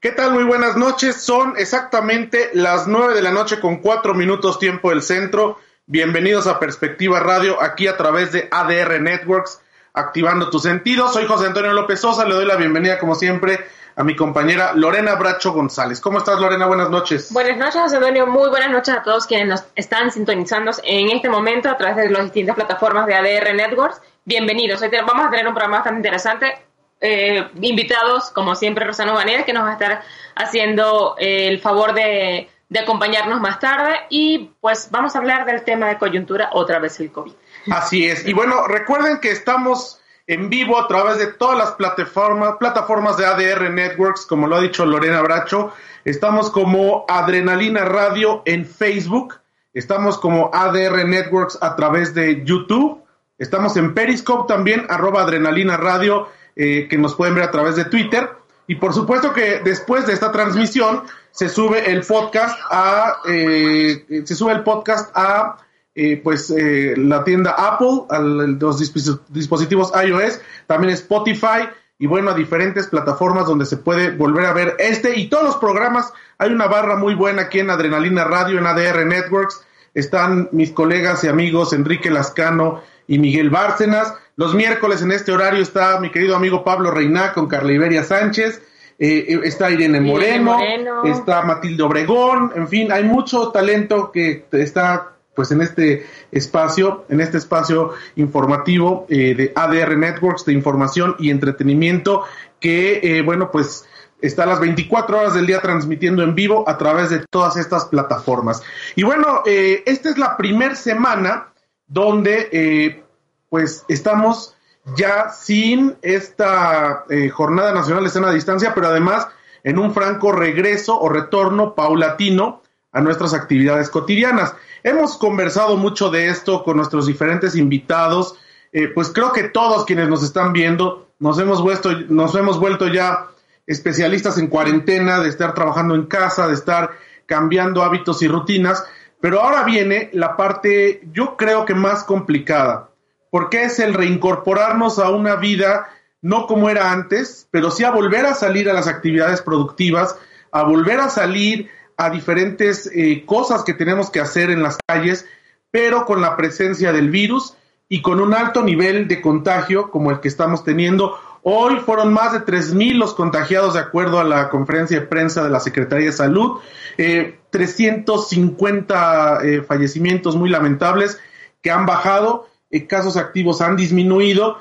¿Qué tal? Muy buenas noches. Son exactamente las nueve de la noche con cuatro minutos tiempo del centro. Bienvenidos a Perspectiva Radio, aquí a través de ADR Networks, activando tus sentidos. Soy José Antonio López Sosa, le doy la bienvenida como siempre a mi compañera Lorena Bracho González. ¿Cómo estás Lorena? Buenas noches. Buenas noches José Antonio, muy buenas noches a todos quienes nos están sintonizando en este momento a través de las distintas plataformas de ADR Networks. Bienvenidos, hoy vamos a tener un programa bastante interesante eh, invitados, como siempre, Rosano Vanera, que nos va a estar haciendo eh, el favor de, de, acompañarnos más tarde. Y pues vamos a hablar del tema de coyuntura, otra vez el COVID. Así es. Y bueno, recuerden que estamos en vivo a través de todas las plataformas, plataformas de ADR Networks, como lo ha dicho Lorena Bracho. Estamos como Adrenalina Radio en Facebook. Estamos como ADR Networks a través de YouTube. Estamos en Periscope también, arroba Adrenalina Radio eh, que nos pueden ver a través de Twitter. Y por supuesto que después de esta transmisión se sube el podcast a eh, se sube el podcast a eh, pues la tienda Apple, a los dispositivos iOS, también Spotify y bueno, a diferentes plataformas donde se puede volver a ver este y todos los programas. Hay una barra muy buena aquí en Adrenalina Radio, en ADR Networks. Están mis colegas y amigos Enrique Lascano y Miguel Bárcenas. Los miércoles en este horario está mi querido amigo Pablo Reina con Carla Iberia Sánchez. Eh, eh, está Irene Moreno, está Matilde Obregón, en fin, hay mucho talento que está pues en este espacio, en este espacio informativo eh, de ADR Networks de información y entretenimiento que, bueno, pues está a las 24 horas del día transmitiendo en vivo a través de todas estas plataformas. Y bueno, esta es la primera semana donde pues estamos ya sin esta eh, jornada nacional de escena a distancia, pero además en un franco regreso o retorno paulatino a nuestras actividades cotidianas. Hemos conversado mucho de esto con nuestros diferentes invitados, eh, pues creo que todos quienes nos están viendo nos hemos, vuelto, nos hemos vuelto ya especialistas en cuarentena, de estar trabajando en casa, de estar cambiando hábitos y rutinas, pero ahora viene la parte yo creo que más complicada, porque es el reincorporarnos a una vida no como era antes, pero sí a volver a salir a las actividades productivas, a volver a salir a diferentes eh, cosas que tenemos que hacer en las calles, pero con la presencia del virus y con un alto nivel de contagio como el que estamos teniendo. Hoy fueron más de 3.000 los contagiados de acuerdo a la conferencia de prensa de la Secretaría de Salud, 350 eh, eh, fallecimientos muy lamentables que han bajado eh, casos activos han disminuido,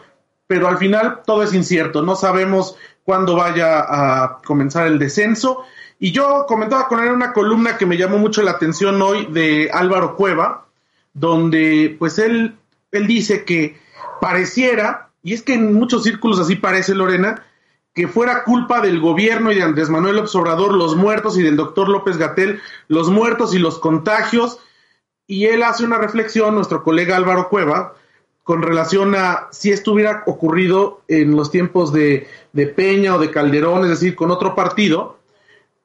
pero al final todo es incierto, no sabemos cuándo vaya a comenzar el descenso. Y yo comentaba con él una columna que me llamó mucho la atención hoy de Álvaro Cueva, donde pues él, él dice que pareciera, y es que en muchos círculos así parece Lorena, que fuera culpa del gobierno y de Andrés Manuel Obrador los muertos y del doctor López Gatel los muertos y los contagios. Y él hace una reflexión, nuestro colega Álvaro Cueva, con relación a si esto hubiera ocurrido en los tiempos de, Peña o de Calderón, es decir, con otro partido,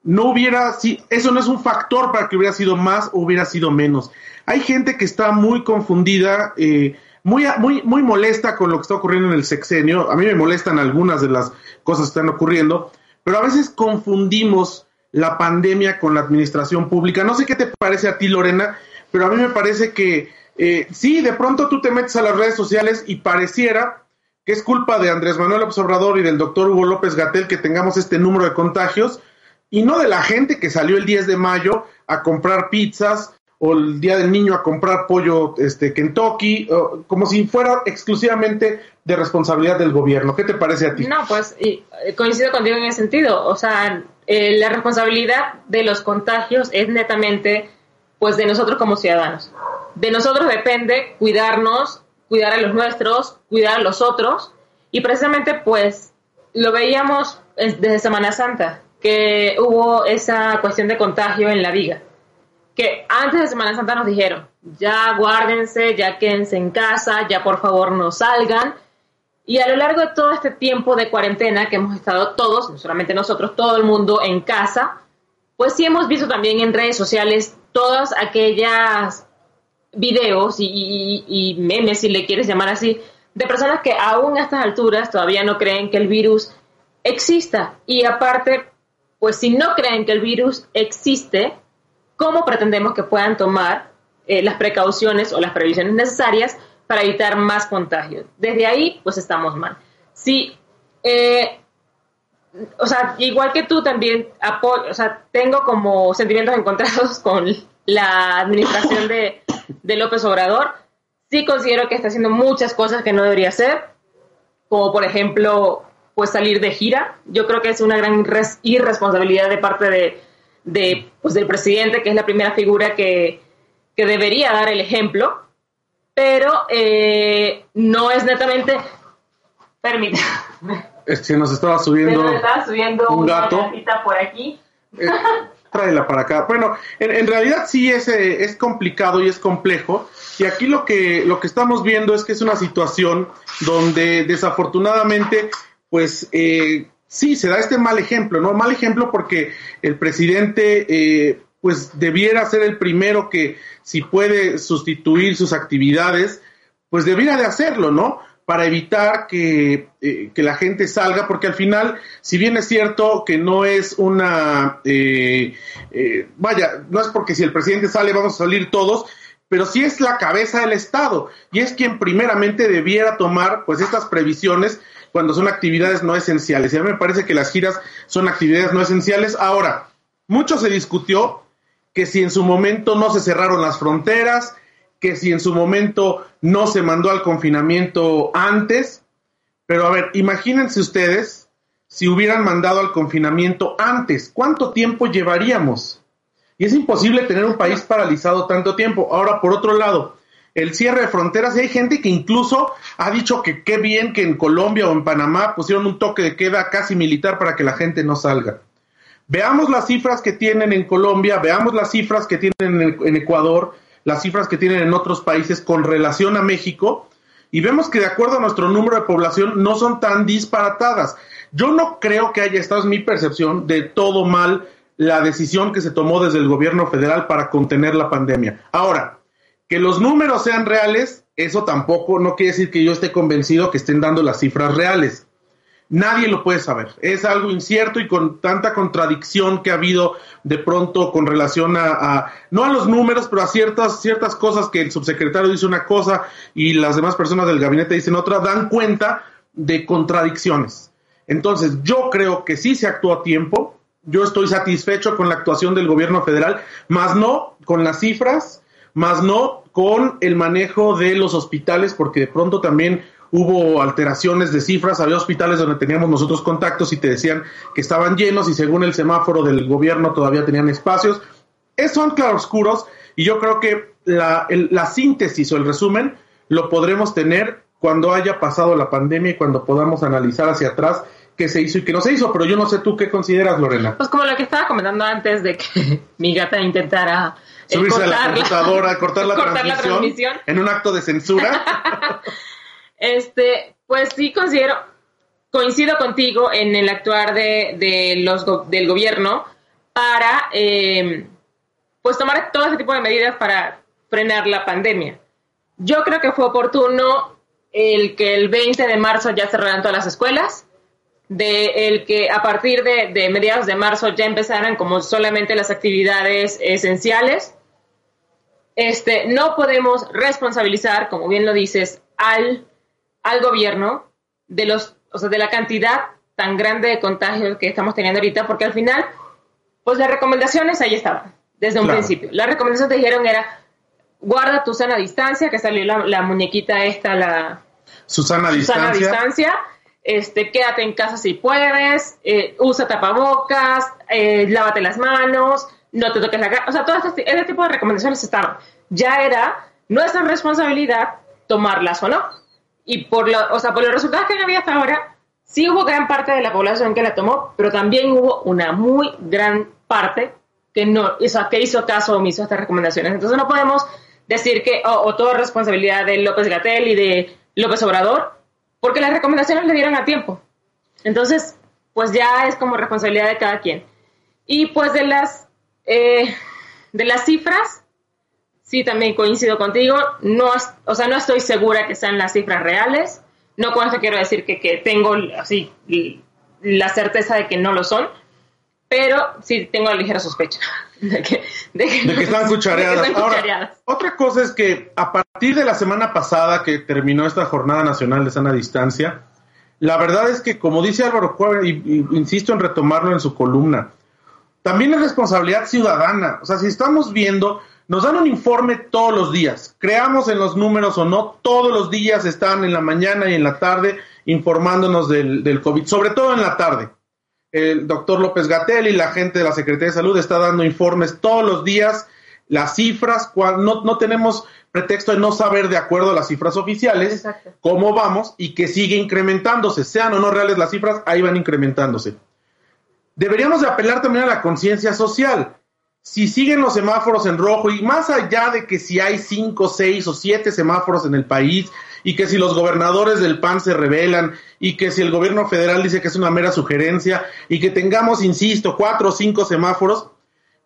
no hubiera, si, eso no es un factor para que hubiera sido más o hubiera sido menos. Hay gente que está muy confundida, eh, muy, muy, muy molesta con lo que está ocurriendo en el sexenio. A mí me molestan algunas de las cosas que están ocurriendo, pero a veces confundimos la pandemia con la administración pública. No sé qué te parece a ti, Lorena, pero a mí me parece que eh, sí, de pronto tú te metes a las redes sociales y pareciera que es culpa de Andrés Manuel Obrador y del doctor Hugo López Gatel que tengamos este número de contagios y no de la gente que salió el 10 de mayo a comprar pizzas o el día del niño a comprar pollo este Kentucky, como si fuera exclusivamente de responsabilidad del gobierno. ¿Qué te parece a ti? No, pues eh, coincido contigo en ese sentido. O sea, eh, la responsabilidad de los contagios es netamente pues de nosotros como ciudadanos de nosotros depende cuidarnos, cuidar a los nuestros, cuidar a los otros. Y precisamente pues lo veíamos desde Semana Santa, que hubo esa cuestión de contagio en la viga. Que antes de Semana Santa nos dijeron, ya guárdense, ya quédense en casa, ya por favor no salgan. Y a lo largo de todo este tiempo de cuarentena que hemos estado todos, no solamente nosotros, todo el mundo en casa, pues sí hemos visto también en redes sociales todas aquellas videos y, memes, si le quieres llamar así, de personas que aún a estas alturas todavía no creen que el virus exista. Y aparte, pues si no creen que el virus existe, ¿cómo pretendemos que puedan tomar eh, las precauciones o las previsiones necesarias para evitar más contagios? Desde ahí, pues estamos mal. Sí, eh, o sea, igual que tú también apoyo, o sea, tengo como sentimientos encontrados con la administración de, de López Obrador. Sí considero que está haciendo muchas cosas que no debería hacer, como por ejemplo, pues salir de gira. Yo creo que es una gran irresponsabilidad de parte de, de pues, del presidente, que es la primera figura que, que debería dar el ejemplo, pero eh, no es netamente... Permítame. Que nos estaba subiendo, subiendo un gato. por aquí. Eh, tráela para acá. Bueno, en, realidad sí es, eh, es complicado y es complejo. Y aquí lo que, lo que estamos viendo es que es una situación donde desafortunadamente, pues eh, sí, se da este mal ejemplo, ¿no? Mal ejemplo porque el presidente, eh, pues debiera ser el primero que, si puede sustituir sus actividades, pues debiera de hacerlo, ¿no? Para evitar que, eh, que, la gente salga, porque al final, si bien es cierto que no es una, eh, eh, vaya, no es porque si el presidente sale vamos a salir todos, pero sí es la cabeza del Estado y es quien primeramente debiera tomar pues estas previsiones cuando son actividades no esenciales. Y a mí me parece que las giras son actividades no esenciales. Ahora, mucho se discutió que si en su momento no se cerraron las fronteras, que si en su momento no se mandó al confinamiento antes, pero a ver, imagínense ustedes si hubieran mandado al confinamiento antes, ¿cuánto tiempo llevaríamos? Y es imposible tener un país paralizado tanto tiempo. Ahora, por otro lado, el cierre de fronteras, y hay gente que incluso ha dicho que qué bien que en Colombia o en Panamá pusieron un toque de queda casi militar para que la gente no salga. Veamos las cifras que tienen en Colombia, veamos las cifras que tienen en Ecuador, las cifras que tienen en otros países con relación a México y vemos que de acuerdo a nuestro número de población no son tan disparatadas. Yo no creo que haya estado, es mi percepción, de todo mal la decisión que se tomó desde el gobierno federal para contener la pandemia. Ahora, que los números sean reales, eso tampoco no quiere decir que yo esté convencido que estén dando las cifras reales nadie lo puede saber. Es algo incierto y con tanta contradicción que ha habido de pronto con relación a, no a los números, pero a ciertas, ciertas cosas que el subsecretario dice una cosa y las demás personas del gabinete dicen otra, dan cuenta de contradicciones. Entonces, yo creo que sí se actuó a tiempo. Yo estoy satisfecho con la actuación del gobierno federal, más no con las cifras, más no con el manejo de los hospitales, porque de pronto también hubo alteraciones de cifras, había hospitales donde teníamos nosotros contactos y te decían que estaban llenos y según el semáforo del gobierno todavía tenían espacios. Es, son claroscuros y yo creo que la, la síntesis o el resumen lo podremos tener cuando haya pasado la pandemia y cuando podamos analizar hacia atrás qué se hizo y qué no se hizo, pero yo no sé tú qué consideras, Lorena. Pues como lo que estaba comentando antes de que mi gata intentara subirse a la computadora, cortar, la, cortar la transmisión en un acto de censura. Este, pues sí considero, coincido contigo en el actuar de, los del gobierno para em, pues tomar todo ese tipo de medidas para frenar la pandemia. Yo creo que fue oportuno el que el 20 de marzo ya cerraran todas las escuelas, de el que a partir de, de mediados de marzo ya empezaran como solamente las actividades esenciales. Este, no podemos responsabilizar, como bien lo dices, al al gobierno de los, o sea, de la cantidad tan grande de contagios que estamos teniendo ahorita, porque al final, pues las recomendaciones ahí estaban, desde un principio. Las recomendaciones dijeron era, guarda tu sana distancia, que salió la, muñequita esta, la... Susana, Susana distancia. Este, quédate en casa si puedes, eh, usa tapabocas, eh, lávate las manos, no te toques la cara. O sea, todo este, este tipo de recomendaciones estaban. Ya era nuestra responsabilidad tomarlas o no. Y por, o sea, por los resultados que había hasta ahora, sí hubo gran parte de la población que la tomó, pero también hubo una muy gran parte que no hizo, que hizo caso omiso a estas recomendaciones. Entonces no podemos decir que, o, toda responsabilidad de López Gatel y de López Obrador, porque las recomendaciones le dieron a tiempo. Entonces, pues ya es como responsabilidad de cada quien. Y pues de las, eh, de las cifras, sí también coincido contigo. No, o sea, no estoy segura que sean las cifras reales. No con esto quiero decir que, que tengo así la certeza de que no lo son. pero sí tengo la ligera sospecha de que, están cuchareadas. Ahora, otra cosa es que a partir de la semana pasada que terminó esta Jornada Nacional de Sana Distancia, la verdad es que, como dice Álvaro Cueva, y, insisto en retomarlo en su columna, también es responsabilidad ciudadana. O sea, si estamos viendo, nos dan un informe todos los días, creamos en los números o no, todos los días están en la mañana y en la tarde informándonos del, del COVID, sobre todo en la tarde el doctor López Gatel y la gente de la Secretaría de Salud está dando informes todos los días, las cifras, no, no tenemos pretexto de no saber de acuerdo a las cifras oficiales cómo vamos y que sigue incrementándose, sean o no reales las cifras, ahí van incrementándose. Deberíamos de apelar también a la conciencia social. Si siguen los semáforos en rojo y más allá de que si hay cinco, seis o siete semáforos en el país, y que si los gobernadores del PAN se rebelan y que si el gobierno federal dice que es una mera sugerencia y que tengamos, insisto, cuatro o cinco semáforos,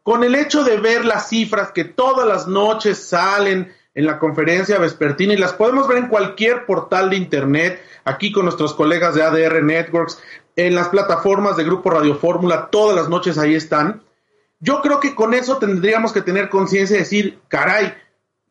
con el hecho de ver las cifras que todas las noches salen en la conferencia vespertina y las podemos ver en cualquier portal de internet, aquí con nuestros colegas de ADR Networks, en las plataformas de Grupo Radio Fórmula, todas las noches ahí están. Yo creo que con eso tendríamos que tener conciencia de decir, caray,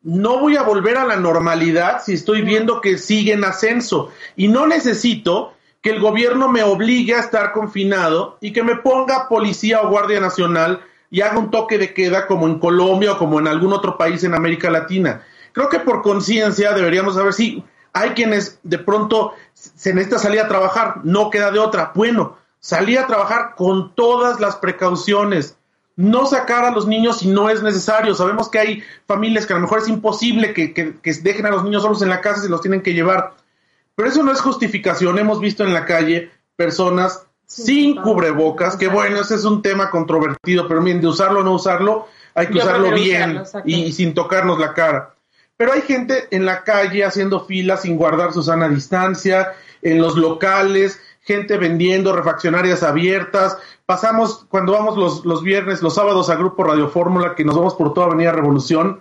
no voy a volver a la normalidad si estoy viendo que sigue en ascenso y no necesito que el gobierno me obligue a estar confinado y que me ponga policía o guardia nacional y haga un toque de queda como en Colombia o como en algún otro país en América Latina. Creo que por conciencia deberíamos saber si hay quienes de pronto se necesita salir a trabajar, no queda de otra. Bueno, salí a trabajar con todas las precauciones no sacar a los niños si no es necesario. Sabemos que hay familias que a lo mejor es imposible que, dejen a los niños solos en la casa y los tienen que llevar. Pero eso no es justificación. Hemos visto en la calle personas sin cubrebocas, que bueno, ese es un tema controvertido, pero bien, de usarlo o no usarlo, hay que usarlo bien y, sin tocarnos la cara. Pero hay gente en la calle haciendo filas sin guardar su sana distancia, en los locales, gente vendiendo, refaccionarias abiertas. Pasamos cuando vamos los, los viernes, los sábados a Grupo Radio Fórmula, que nos vamos por toda Avenida Revolución.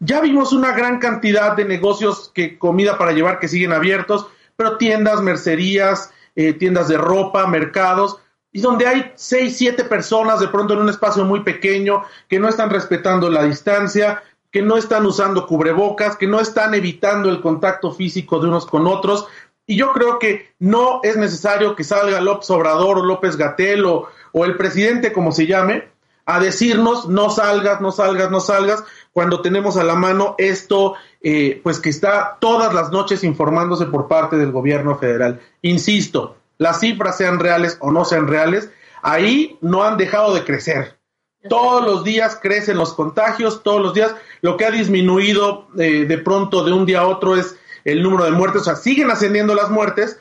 Ya vimos una gran cantidad de negocios que comida para llevar que siguen abiertos, pero tiendas, mercerías, eh, tiendas de ropa, mercados, y donde hay seis, siete personas de pronto en un espacio muy pequeño que no están respetando la distancia, que no están usando cubrebocas, que no están evitando el contacto físico de unos con otros, y yo creo que no es necesario que salga López Obrador o López Gatel o, el presidente, como se llame, a decirnos no salgas, no salgas, no salgas, cuando tenemos a la mano esto, eh, pues que está todas las noches informándose por parte del gobierno federal. Insisto, las cifras sean reales o no sean reales, ahí no han dejado de crecer. Todos los días crecen los contagios, todos los días. Lo que ha disminuido eh, de pronto de un día a otro es el número de muertes, o sea, siguen ascendiendo las muertes,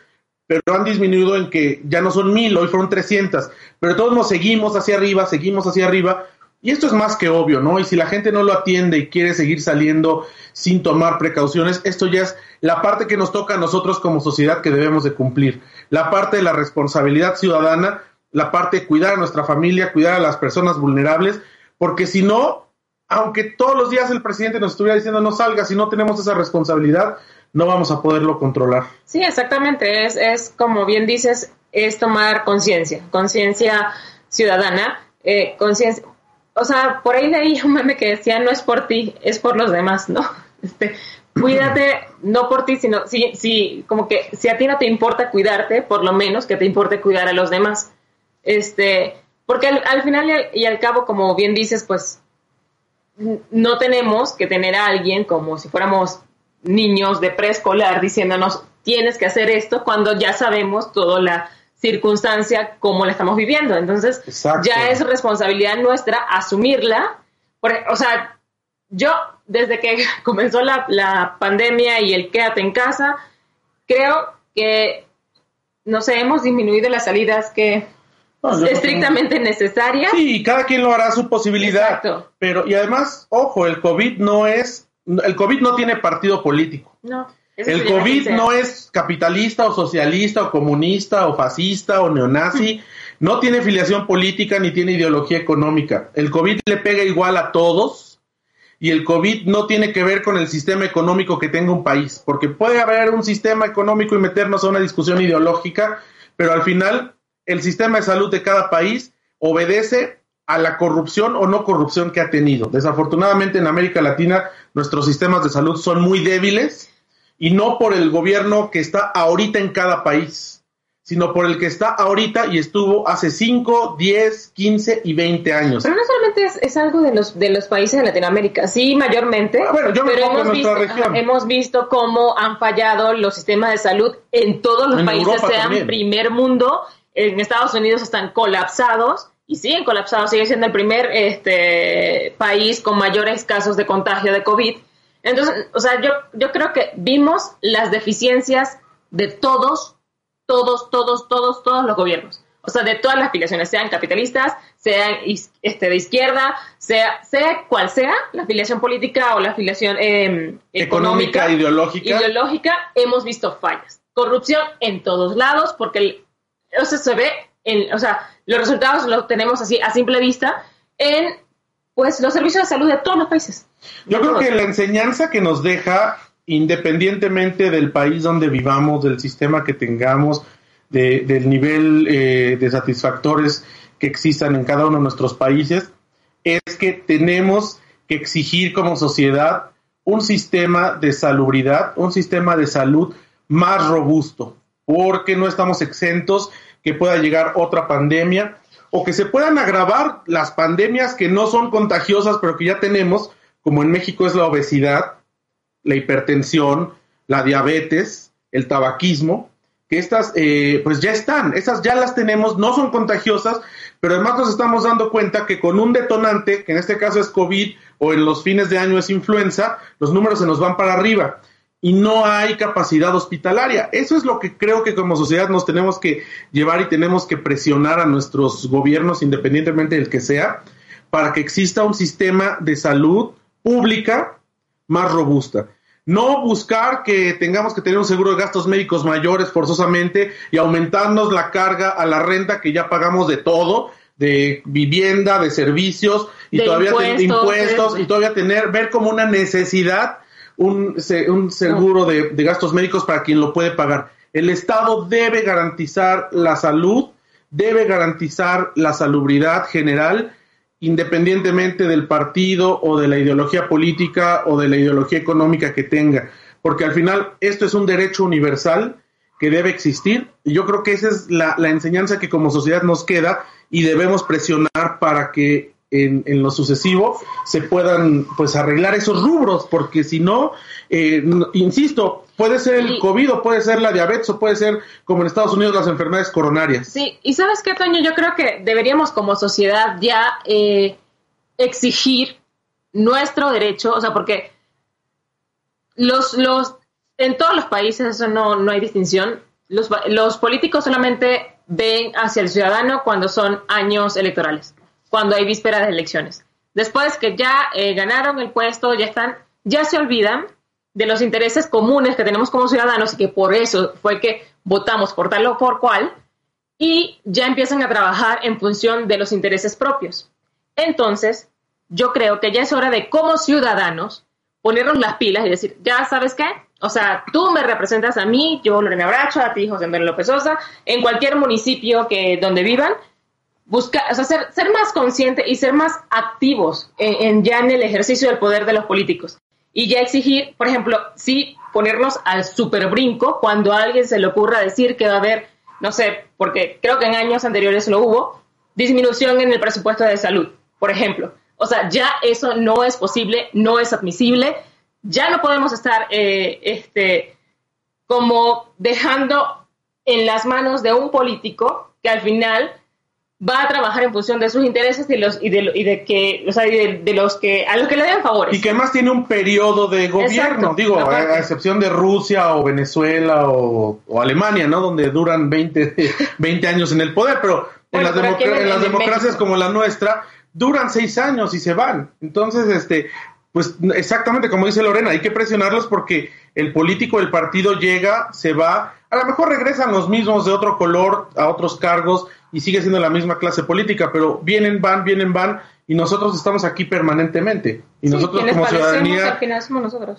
pero han disminuido en que ya no son mil, hoy fueron trescientas, pero todos nos seguimos hacia arriba, seguimos hacia arriba, y esto es más que obvio, ¿no? Y si la gente no lo atiende y quiere seguir saliendo sin tomar precauciones, esto ya es la parte que nos toca a nosotros como sociedad que debemos de cumplir, la parte de la responsabilidad ciudadana, la parte de cuidar a nuestra familia, cuidar a las personas vulnerables, porque si no, aunque todos los días el presidente nos estuviera diciendo no salga, si no tenemos esa responsabilidad, no vamos a poderlo controlar. Sí, exactamente. Es, es como bien dices, es tomar conciencia, conciencia ciudadana, eh, conciencia. O sea, por ahí leí un que decía, no es por ti, es por los demás, ¿no? Este, cuídate, no por ti, sino, si, si, como que si a ti no te importa cuidarte, por lo menos que te importe cuidar a los demás. Este, porque al, final y al, cabo, como bien dices, pues no tenemos que tener a alguien como si fuéramos niños de preescolar diciéndonos tienes que hacer esto cuando ya sabemos toda la circunstancia como la estamos viviendo. Entonces, ya es responsabilidad nuestra asumirla. o sea, yo desde que comenzó la, pandemia y el quédate en casa, creo que, no sé, hemos disminuido las salidas que estrictamente necesarias. Sí, cada quien lo hará a su posibilidad. Pero, y además, ojo, el COVID no es el COVID no tiene partido político. No. El COVID no es capitalista o socialista o comunista o fascista o neonazi. No tiene filiación política ni tiene ideología económica. El COVID le pega igual a todos y el COVID no tiene que ver con el sistema económico que tenga un país, porque puede haber un sistema económico y meternos a una discusión ideológica, pero al final el sistema de salud de cada país obedece a la corrupción o no corrupción que ha tenido. Desafortunadamente en América Latina nuestros sistemas de salud son muy débiles y no por el gobierno que está ahorita en cada país sino por el que está ahorita y estuvo hace 5, 10, 15 y 20 años. Pero no solamente es, algo de los, de los países de Latinoamérica, sí, mayormente, ah, bueno, yo me pero hemos, visto, región. hemos visto cómo han fallado los sistemas de salud en todos los países, sean primer mundo, en Estados Unidos están colapsados y siguen colapsados, sigue siendo el primer este, país con mayores casos de contagio de COVID. Entonces, o sea, yo, yo creo que vimos las deficiencias de todos todos, todos, todos, todos los gobiernos. O sea, de todas las afiliaciones, sean capitalistas, sean este, de izquierda, sea, sea cual sea la afiliación política o la afiliación em, económica, ideológica. ideológica, hemos visto fallas. Corrupción en todos lados, porque o sea, se ve, en, o sea, los resultados los tenemos así a simple vista en pues los servicios de salud de todos los países. Yo creo que la enseñanza que nos deja independientemente del país donde vivamos, del sistema que tengamos, del nivel eh, de satisfactores que existan en cada uno de nuestros países, es que tenemos que exigir como sociedad un sistema de salubridad, un sistema de salud más robusto, porque no estamos exentos que pueda llegar otra pandemia o que se puedan agravar las pandemias que no son contagiosas, pero que ya tenemos, como en México es la obesidad, la hipertensión, la diabetes, el tabaquismo, que estas eh, pues ya están, esas ya las tenemos, no son contagiosas, pero además nos estamos dando cuenta que con un detonante, que en este caso es COVID o en los fines de año es influenza, los números se nos van para arriba y no hay capacidad hospitalaria. Eso es lo que creo que como sociedad nos tenemos que llevar y tenemos que presionar a nuestros gobiernos, independientemente del que sea, para que exista un sistema de salud pública más robusta. No buscar que tengamos que tener un seguro de gastos médicos mayores forzosamente y aumentarnos la carga a la renta que ya pagamos de todo, de vivienda, de servicios y todavía tener impuestos y todavía tener, ver como una necesidad un, un seguro de, de gastos médicos para quien lo puede pagar. El Estado debe garantizar la salud, debe garantizar la salubridad general independientemente del partido o de la ideología política o de la ideología económica que tenga, porque al final esto es un derecho universal que debe existir y yo creo que esa es la, enseñanza que como sociedad nos queda y debemos presionar para que en, en, lo sucesivo se puedan pues arreglar esos rubros, porque si no, eh, insisto, puede ser el COVID o puede ser la diabetes o puede ser como en Estados Unidos las enfermedades coronarias. Sí, y sabes qué, Toño, yo creo que deberíamos como sociedad ya eh, exigir nuestro derecho, o sea, porque los, los, en todos los países eso no, no hay distinción, los, los políticos solamente ven hacia el ciudadano cuando son años electorales cuando hay vísperas de elecciones. Después que ya eh, ganaron el puesto, ya están, ya se olvidan de los intereses comunes que tenemos como ciudadanos y que por eso fue que votamos por tal o por cual, y ya empiezan a trabajar en función de los intereses propios. Entonces, yo creo que ya es hora de como ciudadanos ponernos las pilas y decir, ya sabes qué, o sea, tú me representas a mí, yo Lorena Bracho, a ti José Manuel López Sosa, en cualquier municipio que donde vivan, buscar, o sea, ser, ser, más consciente y ser más activos en, ya en el ejercicio del poder de los políticos. Y ya exigir, por ejemplo, sí ponernos al super brinco cuando a alguien se le ocurra decir que va a haber, no sé, porque creo que en años anteriores lo hubo, disminución en el presupuesto de salud, por ejemplo. O sea, ya eso no es posible, no es admisible, ya no podemos estar eh, este, como dejando en las manos de un político que al final va a trabajar en función de sus intereses y, los, y, de, y de que, o sea, de, los que, a los que le den favores. Y que más tiene un periodo de gobierno, digo, a, excepción de Rusia o Venezuela o, Alemania, ¿no? Donde duran 20, 20 años en el poder, pero en las, en las democracias como la nuestra duran seis años y se van. Entonces, este, pues exactamente como dice Lorena, hay que presionarlos porque el político del partido llega, se va, a lo mejor regresan los mismos de otro color a otros cargos y sigue siendo la misma clase política, pero vienen, van, vienen, van y nosotros estamos aquí permanentemente. Y nosotros como ciudadanía...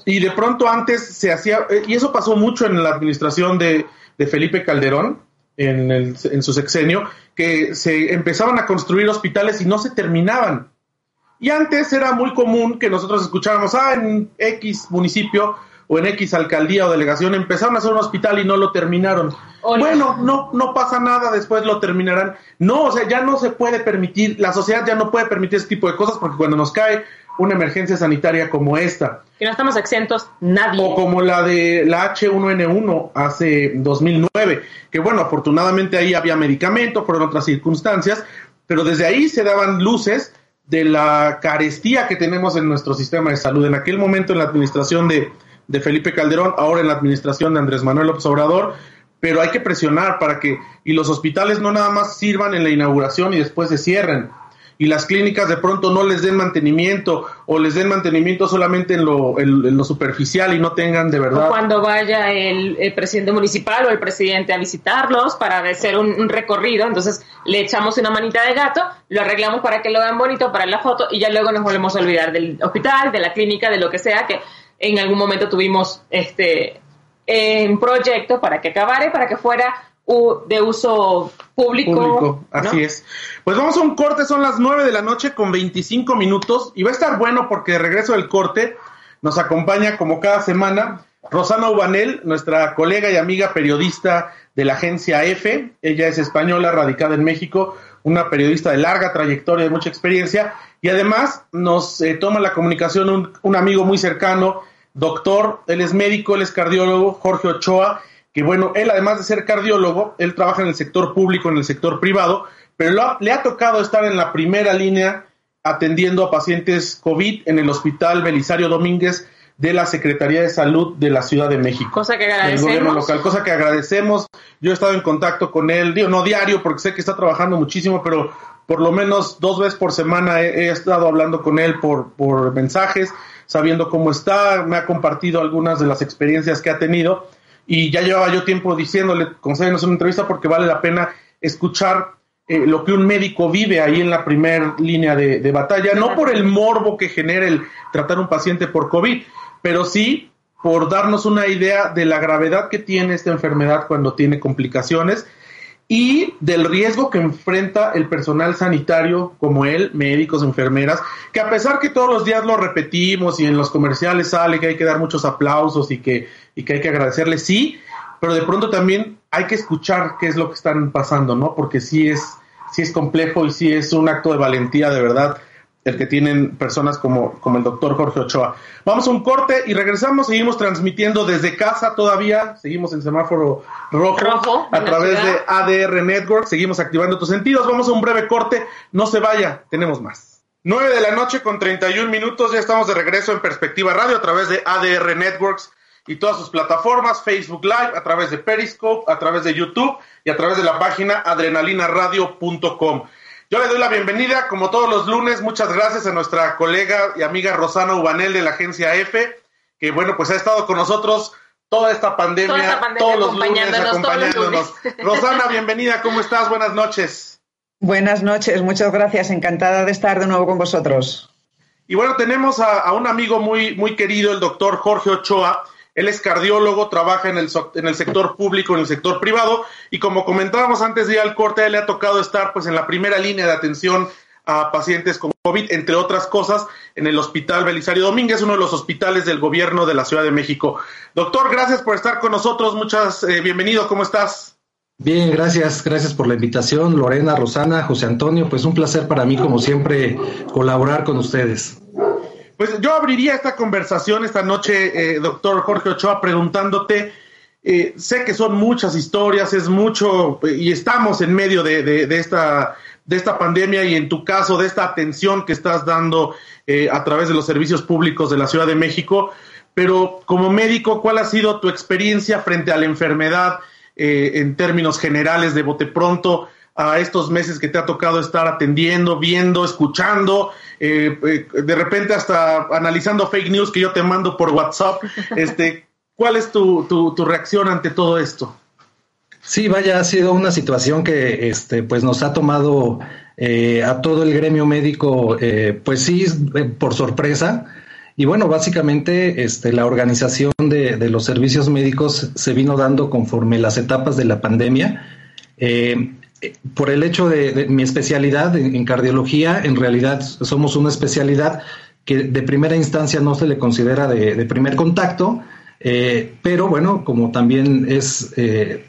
Y de pronto antes se hacía, eh, y eso pasó mucho en la administración de, de Felipe Calderón, en, el, en su sexenio, que se empezaban a construir hospitales y no se terminaban. Y antes era muy común que nosotros escucháramos, ah, en X municipio o en X alcaldía o delegación empezaron a hacer un hospital y no lo terminaron. Bueno, no, no pasa nada, después lo terminarán. No, o sea, ya no se puede permitir, la sociedad ya no puede permitir ese tipo de cosas porque cuando nos cae una emergencia sanitaria como esta. Que no estamos exentos nadie. O como la de la H1N1 hace 2009, que bueno, afortunadamente ahí había medicamento, por otras circunstancias, pero desde ahí se daban luces de la carestía que tenemos en nuestro sistema de salud. En aquel momento en la administración de, de Felipe Calderón, ahora en la administración de Andrés Manuel López Obrador, pero hay que presionar para que, y los hospitales no nada más sirvan en la inauguración y después se cierren y las clínicas de pronto no les den mantenimiento o les den mantenimiento solamente en lo, en, lo superficial y no tengan de verdad. O cuando vaya el, presidente municipal o el presidente a visitarlos para hacer un, recorrido, entonces le echamos una manita de gato, lo arreglamos para que lo vean bonito para la foto y ya luego nos volvemos a olvidar del hospital, de la clínica, de lo que sea que en algún momento tuvimos este en proyecto para que acabara para que fuera de uso público. así es. Pues vamos a un corte, son las 9 de la noche con 25 minutos y va a estar bueno porque de regreso del corte nos acompaña como cada semana Rosana Ubanel, nuestra colega y amiga periodista de la agencia EFE. Ella es española, radicada en México, una periodista de larga trayectoria, de mucha experiencia y además nos eh, toma la comunicación un, un amigo muy cercano, doctor, él es médico, él es cardiólogo, Jorge Ochoa que bueno, él además de ser cardiólogo, él trabaja en el sector público, en el sector privado, pero le ha tocado estar en la primera línea atendiendo a pacientes COVID en el Hospital Belisario Domínguez de la Secretaría de Salud de la Ciudad de México. Cosa que agradecemos. gobierno local, cosa que agradecemos. Yo he estado en contacto con él, digo, no diario, porque sé que está trabajando muchísimo, pero por lo menos dos veces por semana he, he estado hablando con él por, por mensajes, sabiendo cómo está, me ha compartido algunas de las experiencias que ha tenido y ya llevaba yo tiempo diciéndole, concédenos una entrevista porque vale la pena escuchar eh, lo que un médico vive ahí en la primera línea de, batalla, no por el morbo que genera el tratar un paciente por COVID, pero sí por darnos una idea de la gravedad que tiene esta enfermedad cuando tiene complicaciones y del riesgo que enfrenta el personal sanitario como él, médicos, enfermeras, que a pesar que todos los días lo repetimos y en los comerciales sale que hay que dar muchos aplausos y que, y que hay que agradecerles, sí, pero de pronto también hay que escuchar qué es lo que están pasando, ¿no? Porque sí es, sí es complejo y sí es un acto de valentía de verdad el que tienen personas como, como el doctor Jorge Ochoa. Vamos a un corte y regresamos, seguimos transmitiendo desde casa todavía, seguimos en semáforo rojo, a través de ADR Network, seguimos activando tus sentidos, vamos a un breve corte, no se vaya, tenemos más. 9 de la noche con 31 minutos, ya estamos de regreso en Perspectiva Radio a través de ADR Networks y todas sus plataformas, Facebook Live, a través de Periscope, a través de YouTube y a través de la página adrenalinaradio.com. Yo le doy la bienvenida, como todos los lunes, muchas gracias a nuestra colega y amiga Rosana Ubanel de la agencia EFE, que bueno, pues ha estado con nosotros toda esta pandemia, todos los lunes acompañándonos. Rosana, bienvenida, ¿cómo estás? Buenas noches. Buenas noches, muchas gracias, encantada de estar de nuevo con vosotros. Y bueno, tenemos a, a un amigo muy, muy querido, el doctor Jorge Ochoa, él es cardiólogo, trabaja en el, en el sector público, en el sector privado, y como comentábamos antes de ir al corte, le ha tocado estar pues en la primera línea de atención a pacientes con COVID, entre otras cosas, en el Hospital Belisario Domínguez, uno de los hospitales del gobierno de la Ciudad de México. Doctor, gracias por estar con nosotros. Muchas eh, bienvenido. ¿Cómo estás? Bien, gracias, gracias por la invitación, Lorena, Rosana, José Antonio. Pues un placer para mí, como siempre, colaborar con ustedes. Pues yo abriría esta conversación esta noche, eh, doctor Jorge Ochoa, preguntándote, eh, sé que son muchas historias, es mucho, y estamos en medio de, esta, de esta pandemia y en tu caso de esta atención que estás dando eh, a través de los servicios públicos de la Ciudad de México, pero como médico, ¿cuál ha sido tu experiencia frente a la enfermedad en términos generales de bote pronto? A estos meses que te ha tocado estar atendiendo, viendo, escuchando, eh, eh, de repente hasta analizando fake news que yo te mando por WhatsApp. Este, ¿Cuál es tu, tu, reacción ante todo esto? Sí, vaya, ha sido una situación que este, pues nos ha tomado eh, a todo el gremio médico, pues sí, por sorpresa. Y bueno, básicamente este, la organización de, de los servicios médicos se vino dando conforme las etapas de la pandemia Eh, por el hecho de, mi especialidad en, cardiología, en realidad somos una especialidad que de primera instancia no se le considera de, primer contacto, eh, pero bueno, como también es eh,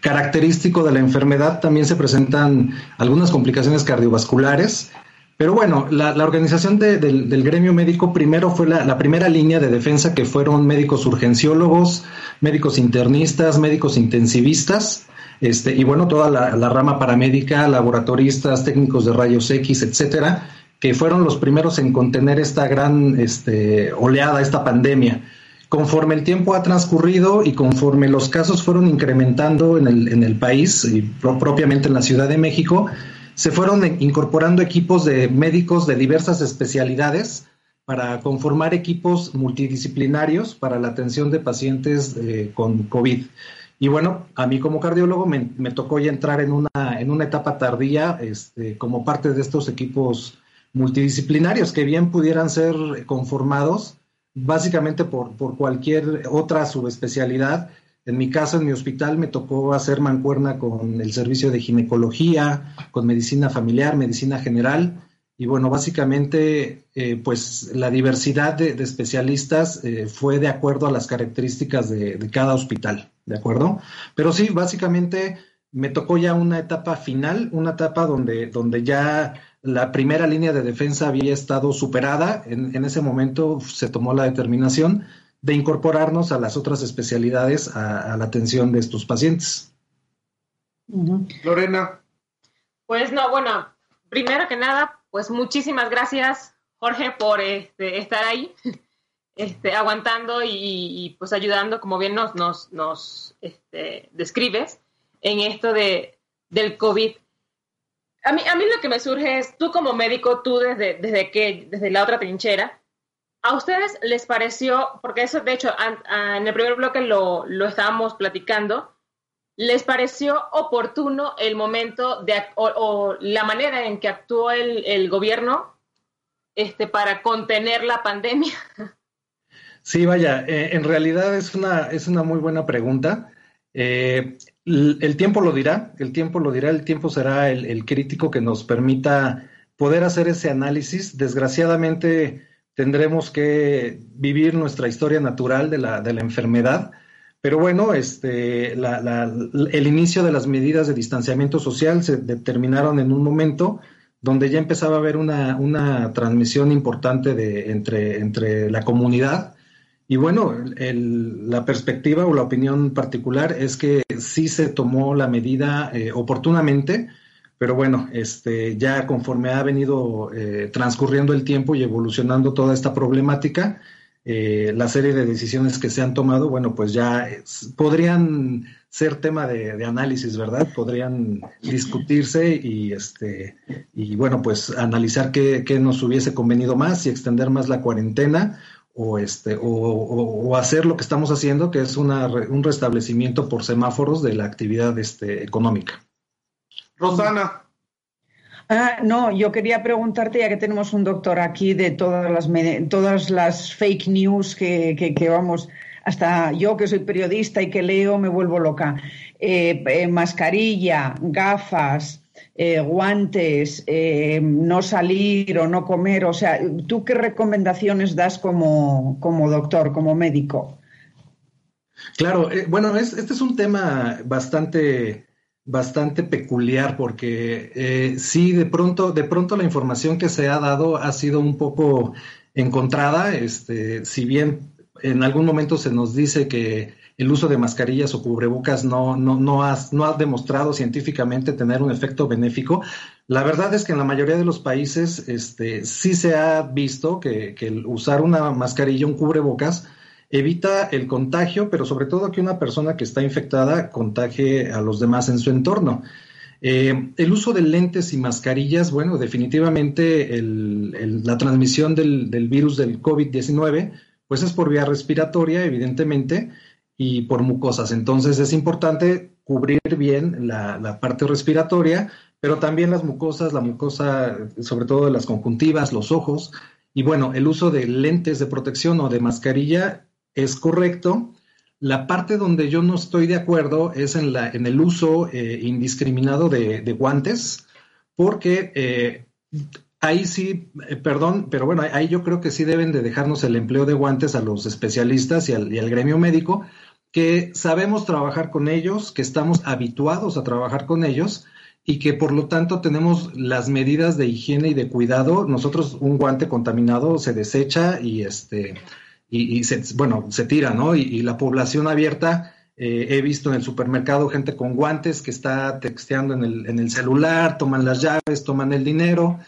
característico de la enfermedad, también se presentan algunas complicaciones cardiovasculares. Pero bueno, la, organización del, gremio médico primero fue la, primera línea de defensa que fueron médicos urgenciólogos, médicos internistas, médicos intensivistas, este, y bueno, toda la, rama paramédica, laboratoristas, técnicos de rayos X, etcétera, que fueron los primeros en contener esta gran este, oleada, esta pandemia. Conforme el tiempo ha transcurrido y conforme los casos fueron incrementando en el, en el país y propiamente en la Ciudad de México, se fueron incorporando equipos de médicos de diversas especialidades para conformar equipos multidisciplinarios para la atención de pacientes eh, con COVID. Y bueno, a mí como cardiólogo me, tocó ya entrar en una, en una etapa tardía este, como parte de estos equipos multidisciplinarios que bien pudieran ser conformados básicamente por, por cualquier otra subespecialidad. En mi caso, en mi hospital, me tocó hacer mancuerna con el servicio de ginecología, con medicina familiar, medicina general. Y bueno, básicamente, eh, pues la diversidad de, especialistas eh, fue de acuerdo a las características de, de cada hospital. ¿de acuerdo? Pero sí, básicamente me tocó ya una etapa final, una etapa donde, donde ya la primera línea de defensa había estado superada. En, ese momento se tomó la determinación de incorporarnos a las otras especialidades a, la atención de estos pacientes. Lorena. Pues no, bueno, primero que nada, pues muchísimas gracias, Jorge, por este, estar ahí. Este, aguantando y, pues ayudando, como bien nos, nos, nos este, describes, en esto de, del COVID. A mí, a mí lo que me surge es, tú como médico, tú desde, desde, que, desde la otra trinchera, ¿a ustedes les pareció, porque eso de hecho en el primer bloque lo, lo estábamos platicando, ¿les pareció oportuno el momento de, o, la manera en que actuó el, el gobierno este, para contener la pandemia? Sí, vaya, eh, en realidad es una, es una muy buena pregunta. Eh, el, tiempo lo dirá, el tiempo lo dirá, el tiempo será el, crítico que nos permita poder hacer ese análisis. Desgraciadamente tendremos que vivir nuestra historia natural de la, de la enfermedad, pero bueno, este, el inicio de las medidas de distanciamiento social se determinaron en un momento donde ya empezaba a haber una, una transmisión importante de, entre, entre la comunidad. Y bueno, la perspectiva o la opinión particular es que sí se tomó la medida eh, oportunamente, pero bueno, este, ya conforme ha venido eh, transcurriendo el tiempo y evolucionando toda esta problemática, eh, la serie de decisiones que se han tomado, bueno, pues ya podrían ser tema de, análisis, ¿verdad? Podrían discutirse y, este, y bueno, pues analizar qué, qué nos hubiese convenido más, si extender más la cuarentena o, este, o, hacer lo que estamos haciendo, que es una, un restablecimiento por semáforos de la actividad este, económica. Rosana. Ah, no, yo quería preguntarte, ya que tenemos un doctor aquí, de todas las, todas las fake news que, que, vamos, hasta yo que soy periodista y que leo me vuelvo loca. Eh, eh, mascarilla, gafas, eh, guantes, no salir o no comer? O sea, ¿tú qué recomendaciones das como, doctor, como médico? Claro, bueno, este es un tema bastante, bastante peculiar porque sí, de pronto, de pronto la información que se ha dado ha sido un poco encontrada. Este, si bien en algún momento se nos dice que el uso de mascarillas o cubrebocas no, no, no, ha, no ha demostrado científicamente tener un efecto benéfico. La verdad es que en la mayoría de los países este, sí se ha visto que, el usar una mascarilla, un cubrebocas, evita el contagio, pero sobre todo que una persona que está infectada contagie a los demás en su entorno. Eh, el uso de lentes y mascarillas, bueno, definitivamente la transmisión del, virus del COVID-19, pues es por vía respiratoria, evidentemente, y por mucosas. Entonces es importante cubrir bien la, parte respiratoria, pero también las mucosas, la mucosa, sobre todo las conjuntivas, los ojos. Y bueno, el uso de lentes de protección o de mascarilla es correcto. La parte donde yo no estoy de acuerdo es en, la, en el uso eh, indiscriminado de, guantes, porque eh, ahí sí, eh, perdón, pero bueno, ahí yo creo que sí deben de dejarnos el empleo de guantes a los especialistas y al, y al gremio médico, que sabemos trabajar con ellos, que estamos habituados a trabajar con ellos y que por lo tanto tenemos las medidas de higiene y de cuidado. Nosotros un guante contaminado se desecha y este y, se, bueno, se tira, ¿no? Y, la población abierta, eh, he visto en el supermercado gente con guantes que está texteando en el, en el celular, toman las llaves, toman el dinero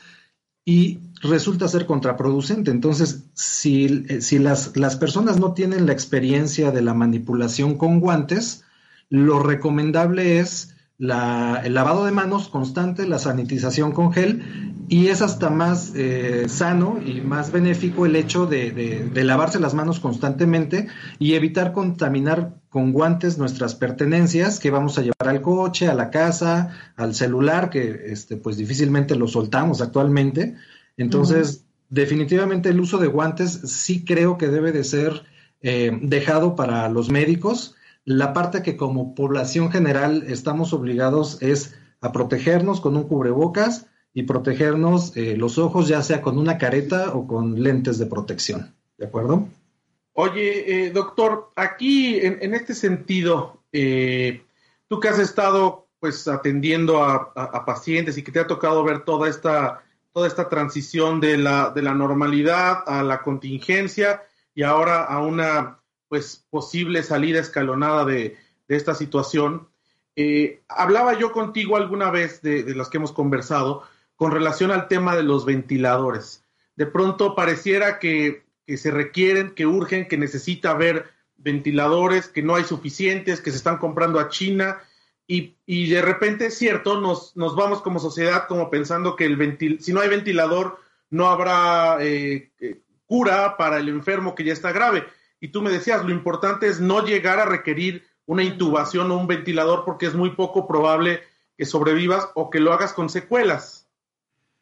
y resulta ser contraproducente. Entonces, si, eh, si las, las personas no tienen la experiencia de la manipulación con guantes, lo recomendable es el lavado de manos constante, la sanitización con gel, y es hasta más eh, sano y más benéfico el hecho de, lavarse las manos constantemente y evitar contaminar con guantes nuestras pertenencias que vamos a llevar al coche, a la casa, al celular, que este, pues difícilmente lo soltamos actualmente. Entonces, definitivamente el uso de guantes sí creo que debe de ser eh, dejado para los médicos la parte que como población general estamos obligados es a protegernos con un cubrebocas y protegernos eh, los ojos, ya sea con una careta o con lentes de protección. ¿De acuerdo? Oye, eh, doctor, aquí en, este sentido, eh, tú que has estado pues atendiendo a, pacientes y que te ha tocado ver toda esta, toda esta transición de la, de la normalidad a la contingencia y ahora a una pues posible salida escalonada de, esta situación. Eh, hablaba yo contigo alguna vez de, de las que hemos conversado con relación al tema de los ventiladores. De pronto pareciera que, se requieren, que urgen, que necesita haber ventiladores, que no hay suficientes, que se están comprando a China y, de repente es cierto, nos, nos, vamos como sociedad como pensando que el si no hay ventilador no habrá eh, eh, cura para el enfermo que ya está grave y tú me decías, lo importante es no llegar a requerir una intubación o un ventilador porque es muy poco probable que sobrevivas o que lo hagas con secuelas.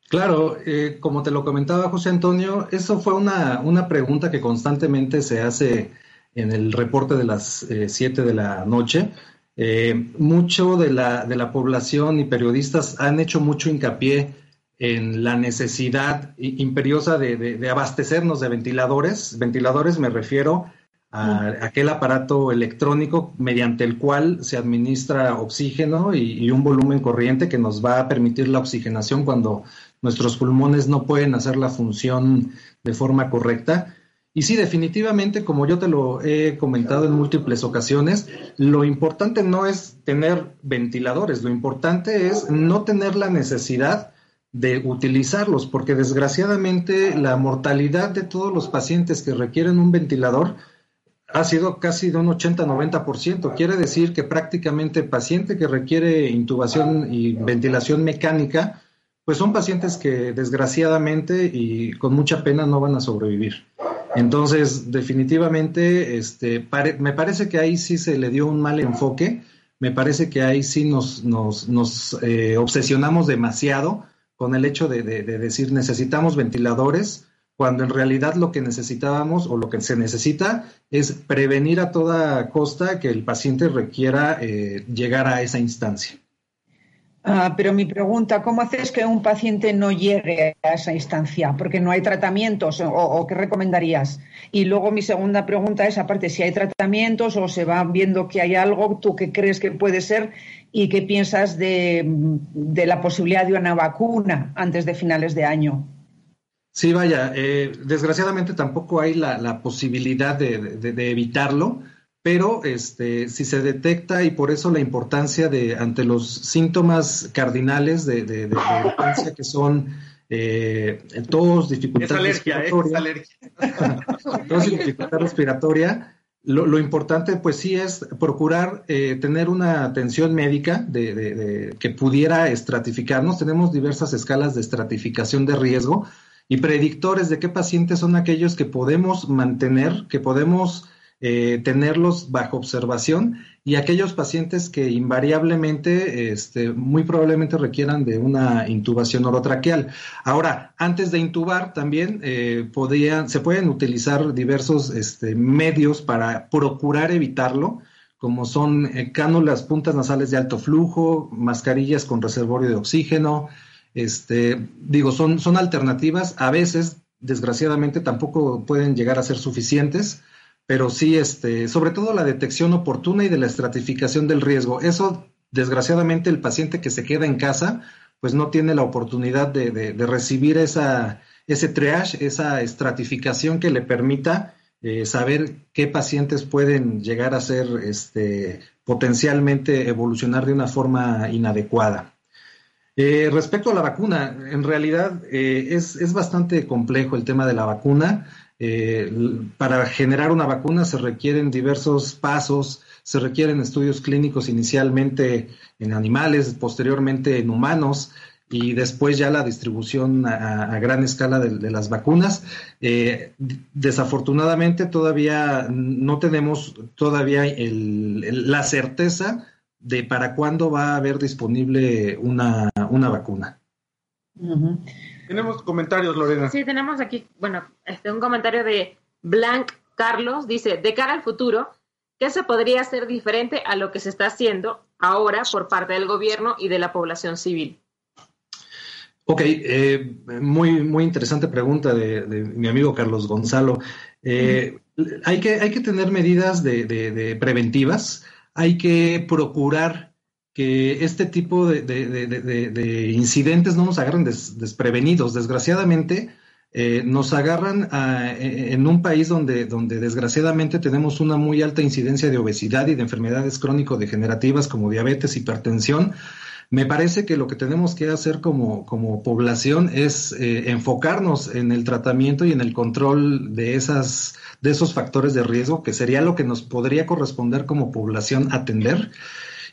Claro, eh, como te lo comentaba José Antonio, eso fue una, una, pregunta que constantemente se hace en el reporte de las 7 eh, de la noche. Eh, mucho de la, de la población y periodistas han hecho mucho hincapié en la necesidad imperiosa de, abastecernos de ventiladores. Ventiladores me refiero a aquel aparato electrónico mediante el cual se administra oxígeno y, un volumen corriente que nos va a permitir la oxigenación cuando nuestros pulmones no pueden hacer la función de forma correcta. Y sí, definitivamente, como yo te lo he comentado en múltiples ocasiones, lo importante no es tener ventiladores, lo importante es no tener la necesidad de utilizarlos, porque desgraciadamente la mortalidad de todos los pacientes que requieren un ventilador ha sido casi de un 80-90%. Quiere decir que prácticamente paciente que requiere intubación y ventilación mecánica, pues son pacientes que desgraciadamente y con mucha pena no van a sobrevivir. Entonces, definitivamente, este, me parece que ahí sí se le dio un mal enfoque, me parece que ahí sí nos, nos, nos eh, obsesionamos demasiado con el hecho de, decir necesitamos ventiladores, cuando en realidad lo que necesitábamos o lo que se necesita es prevenir a toda costa que el paciente requiera eh, llegar a esa instancia. Ah, pero mi pregunta, ¿cómo haces que un paciente no llegue a esa instancia? Porque no hay tratamientos o, qué recomendarías. Y luego mi segunda pregunta es, aparte, si hay tratamientos o se va viendo que hay algo, ¿tú qué crees que puede ser y qué piensas de, la posibilidad de una vacuna antes de finales de año? Sí, vaya, eh, desgraciadamente tampoco hay la, posibilidad de evitarlo pero este, si se detecta y por eso la importancia de ante los síntomas cardinales de, de, que son eh, tos, dificultad respiratoria, dificultad respiratoria, lo, importante pues sí es procurar eh, tener una atención médica de, que pudiera estratificarnos. Tenemos diversas escalas de estratificación de riesgo y predictores de qué pacientes son aquellos que podemos mantener, que podemos eh, tenerlos bajo observación y aquellos pacientes que invariablemente, este, muy probablemente requieran de una intubación orotraqueal. Ahora, antes de intubar también eh, se pueden utilizar diversos este, medios para procurar evitarlo, como son eh, cánulas, puntas nasales de alto flujo, mascarillas con reservorio de oxígeno. Este, digo, son, son alternativas. A veces, desgraciadamente, tampoco pueden llegar a ser suficientes pero sí, este, sobre todo la detección oportuna y de la estratificación del riesgo. Eso, desgraciadamente, el paciente que se queda en casa, pues no tiene la oportunidad de, de, recibir esa, ese triage, esa estratificación que le permita eh, saber qué pacientes pueden llegar a ser este, potencialmente evolucionar de una forma inadecuada. Eh, respecto a la vacuna, en realidad eh, es, es, bastante complejo el tema de la vacuna. Eh, para generar una vacuna se requieren diversos pasos, se requieren estudios clínicos inicialmente en animales, posteriormente en humanos y después ya la distribución a, gran escala de, las vacunas. Eh, desafortunadamente todavía no tenemos todavía la certeza de para cuándo va a haber disponible una, vacuna. Tenemos comentarios, Lorena. Sí, tenemos aquí, bueno, este, un comentario de Blanc Carlos. Dice, de cara al futuro, ¿qué se podría hacer diferente a lo que se está haciendo ahora por parte del gobierno y de la población civil? Ok, eh, muy, muy interesante pregunta de, mi amigo Carlos Gonzalo. Eh, hay, que, hay que tener medidas de preventivas, hay que procurar que este tipo de, incidentes no nos agarren desprevenidos. Desgraciadamente, eh, nos agarran e, en un país donde, donde desgraciadamente tenemos una muy alta incidencia de obesidad y de enfermedades crónico-degenerativas como diabetes, hipertensión. Me parece que lo que tenemos que hacer como, como población es eh, enfocarnos en el tratamiento y en el control de, esas, de esos factores de riesgo, que sería lo que nos podría corresponder como población atender.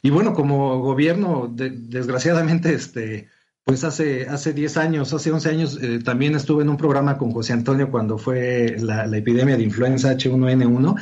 Y bueno, como gobierno, desgraciadamente, este, pues hace, hace 10 años, hace 11 años, eh, también estuve en un programa con José Antonio cuando fue la, epidemia de influenza H1N1.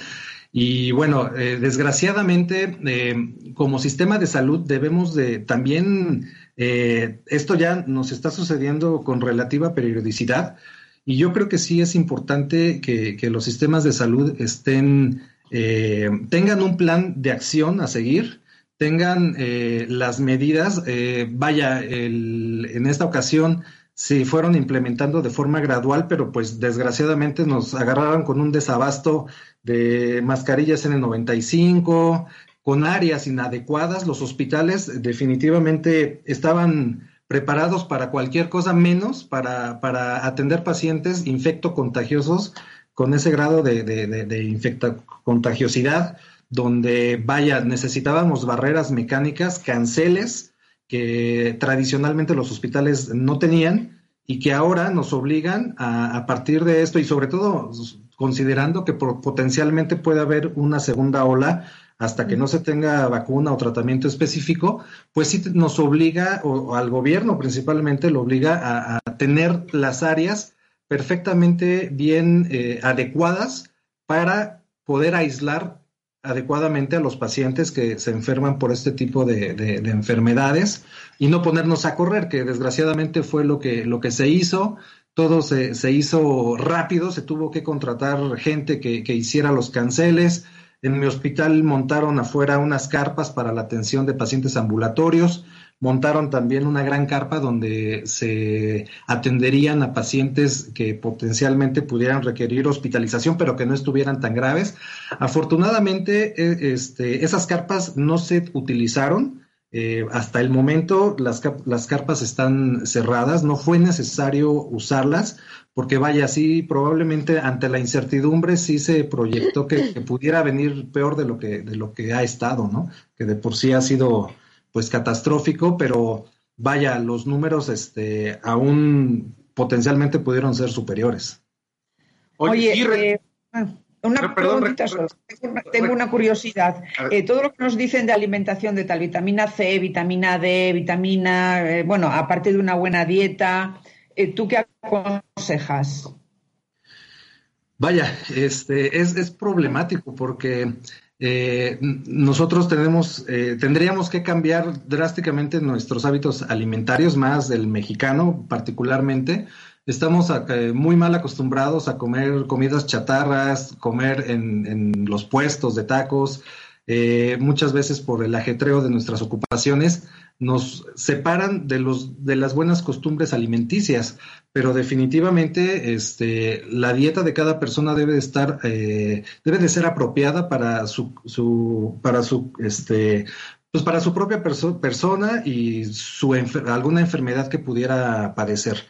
Y bueno, eh, desgraciadamente, eh, como sistema de salud debemos de también, esto ya nos está sucediendo con relativa periodicidad. Y yo creo que sí es importante que, que los sistemas de salud estén, tengan un plan de acción a seguir tengan eh, las medidas. Eh, vaya, en esta ocasión se fueron implementando de forma gradual, pero pues desgraciadamente nos agarraron con un desabasto de mascarillas N95, con áreas inadecuadas. Los hospitales definitivamente estaban preparados para cualquier cosa menos para, para atender pacientes infectocontagiosos con ese grado de, de, de, de contagiosidad donde, vaya, necesitábamos barreras mecánicas, canceles, que tradicionalmente los hospitales no tenían y que ahora nos obligan a, a partir de esto y sobre todo considerando que potencialmente puede haber una segunda ola hasta que no se tenga vacuna o tratamiento específico, pues sí nos obliga, o, al gobierno principalmente lo obliga a, a tener las áreas perfectamente bien eh, adecuadas para poder aislar adecuadamente a los pacientes que se enferman por este tipo de, enfermedades y no ponernos a correr, que desgraciadamente fue lo que, lo que se hizo. Todo se, se hizo rápido, se tuvo que contratar gente que, que hiciera los canceles. En mi hospital montaron afuera unas carpas para la atención de pacientes ambulatorios montaron también una gran carpa donde se atenderían a pacientes que potencialmente pudieran requerir hospitalización, pero que no estuvieran tan graves. Afortunadamente, e, este, esas carpas no se utilizaron. Eh, hasta el momento las, las carpas están cerradas, no fue necesario usarlas, porque vaya, sí, probablemente ante la incertidumbre sí se proyectó que, que, pudiera venir peor de lo que, de lo que ha estado, ¿no? Que de por sí ha sido pues catastrófico, pero vaya, los números este, aún potencialmente pudieron ser superiores. Oye, eh, una preguntita Tengo una, curiosidad. Eh, todo lo que nos dicen de alimentación de tal, vitamina C, vitamina D, vitamina, eh, bueno, aparte de una buena dieta, ¿tú qué aconsejas? Vaya, este es, es problemático porque eh, nosotros tenemos, eh, tendríamos que cambiar drásticamente nuestros hábitos alimentarios, más del mexicano particularmente. Estamos eh, muy mal acostumbrados a comer comidas chatarras, comer en, en los puestos de tacos, muchas veces por el ajetreo de nuestras ocupaciones nos separan de, los, de las buenas costumbres alimenticias, pero definitivamente este, la dieta de cada persona debe de estar, eh, debe de ser apropiada para su, su para su, este, pues para su propia persona y su alguna enfermedad que pudiera padecer.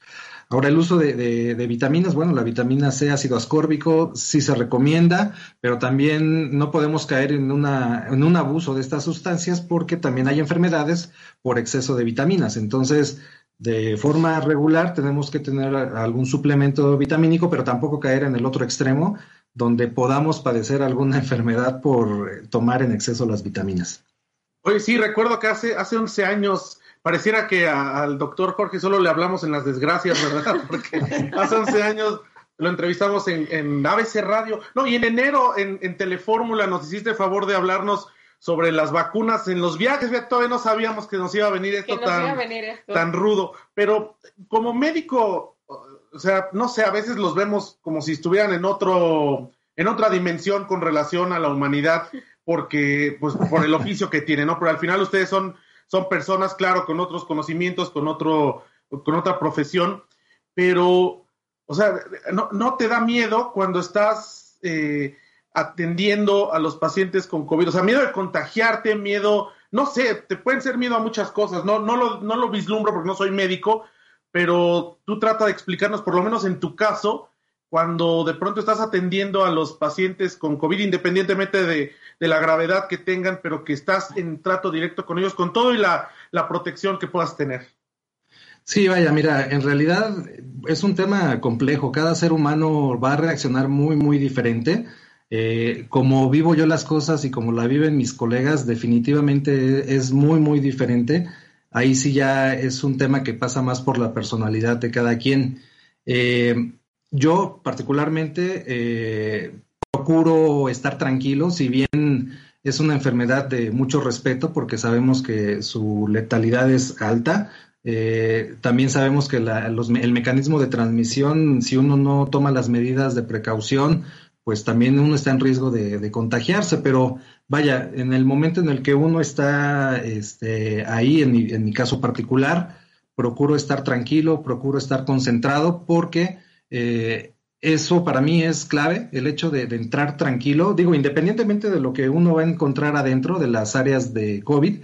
Ahora, el uso de, vitaminas, bueno, la vitamina C, ácido ascórbico, sí se recomienda, pero también no podemos caer en un abuso de estas sustancias porque también hay enfermedades por exceso de vitaminas. Entonces, de forma regular tenemos que tener algún suplemento vitamínico, pero tampoco caer en el otro extremo, donde podamos padecer alguna enfermedad por tomar en exceso las vitaminas. Oye, sí, recuerdo que hace, hace 11 años pareciera que al doctor Jorge solo le hablamos en las desgracias, ¿verdad? Porque hace 11 años lo entrevistamos en, en ABC Radio. No, y en enero en, en Telefórmula nos hiciste favor de hablarnos sobre las vacunas en los viajes. Todavía no sabíamos que nos iba a venir esto, tan, tan rudo. Pero como médico, o sea, no sé, a veces los vemos como si estuvieran en otro, en otra dimensión con relación a la humanidad, porque, pues, por el oficio que tienen, ¿no? Pero al final ustedes son son personas, claro, con otros conocimientos, con, otro, con otra profesión, pero, o sea, no, te da miedo cuando estás eh, atendiendo a los pacientes con COVID, o sea, miedo de contagiarte, miedo, no sé, te pueden ser miedo a muchas cosas, no, no, lo, no lo vislumbro porque no soy médico, pero tú trata de explicarnos, por lo menos en tu caso, cuando de pronto estás atendiendo a los pacientes con COVID, independientemente de, la gravedad que tengan, pero que estás en trato directo con ellos, con todo y la, protección que puedas tener. Sí, vaya, mira, en realidad es un tema complejo. Cada ser humano va a reaccionar muy, muy diferente. Eh, como vivo yo las cosas y como la viven mis colegas, definitivamente es muy, muy diferente. Ahí sí ya es un tema que pasa más por la personalidad de cada quien. Eh, yo particularmente eh, procuro estar tranquilo, si bien es una enfermedad de mucho respeto porque sabemos que su letalidad es alta. Eh, también sabemos que el mecanismo de transmisión, si uno no toma las medidas de precaución, pues también uno está en riesgo de, contagiarse. Pero vaya, en el momento en el que uno está este, ahí, en mi, en mi caso particular, procuro estar tranquilo, procuro estar concentrado porque eh, eso para mí es clave, el hecho de, entrar tranquilo, digo, independientemente de lo que uno va a encontrar adentro de las áreas de COVID,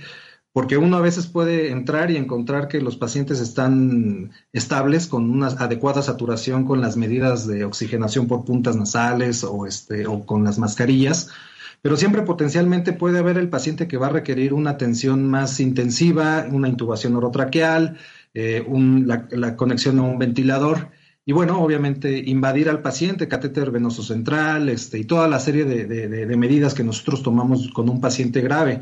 porque uno a veces puede entrar y encontrar que los pacientes están estables con una adecuada saturación con las medidas de oxigenación por puntas nasales o, este, o con las mascarillas, pero siempre potencialmente puede haber el paciente que va a requerir una atención más intensiva, una intubación orotraqueal, eh, la conexión a un ventilador. Y bueno, obviamente invadir al paciente, catéter venoso central, este, y toda la serie de, medidas que nosotros tomamos con un paciente grave.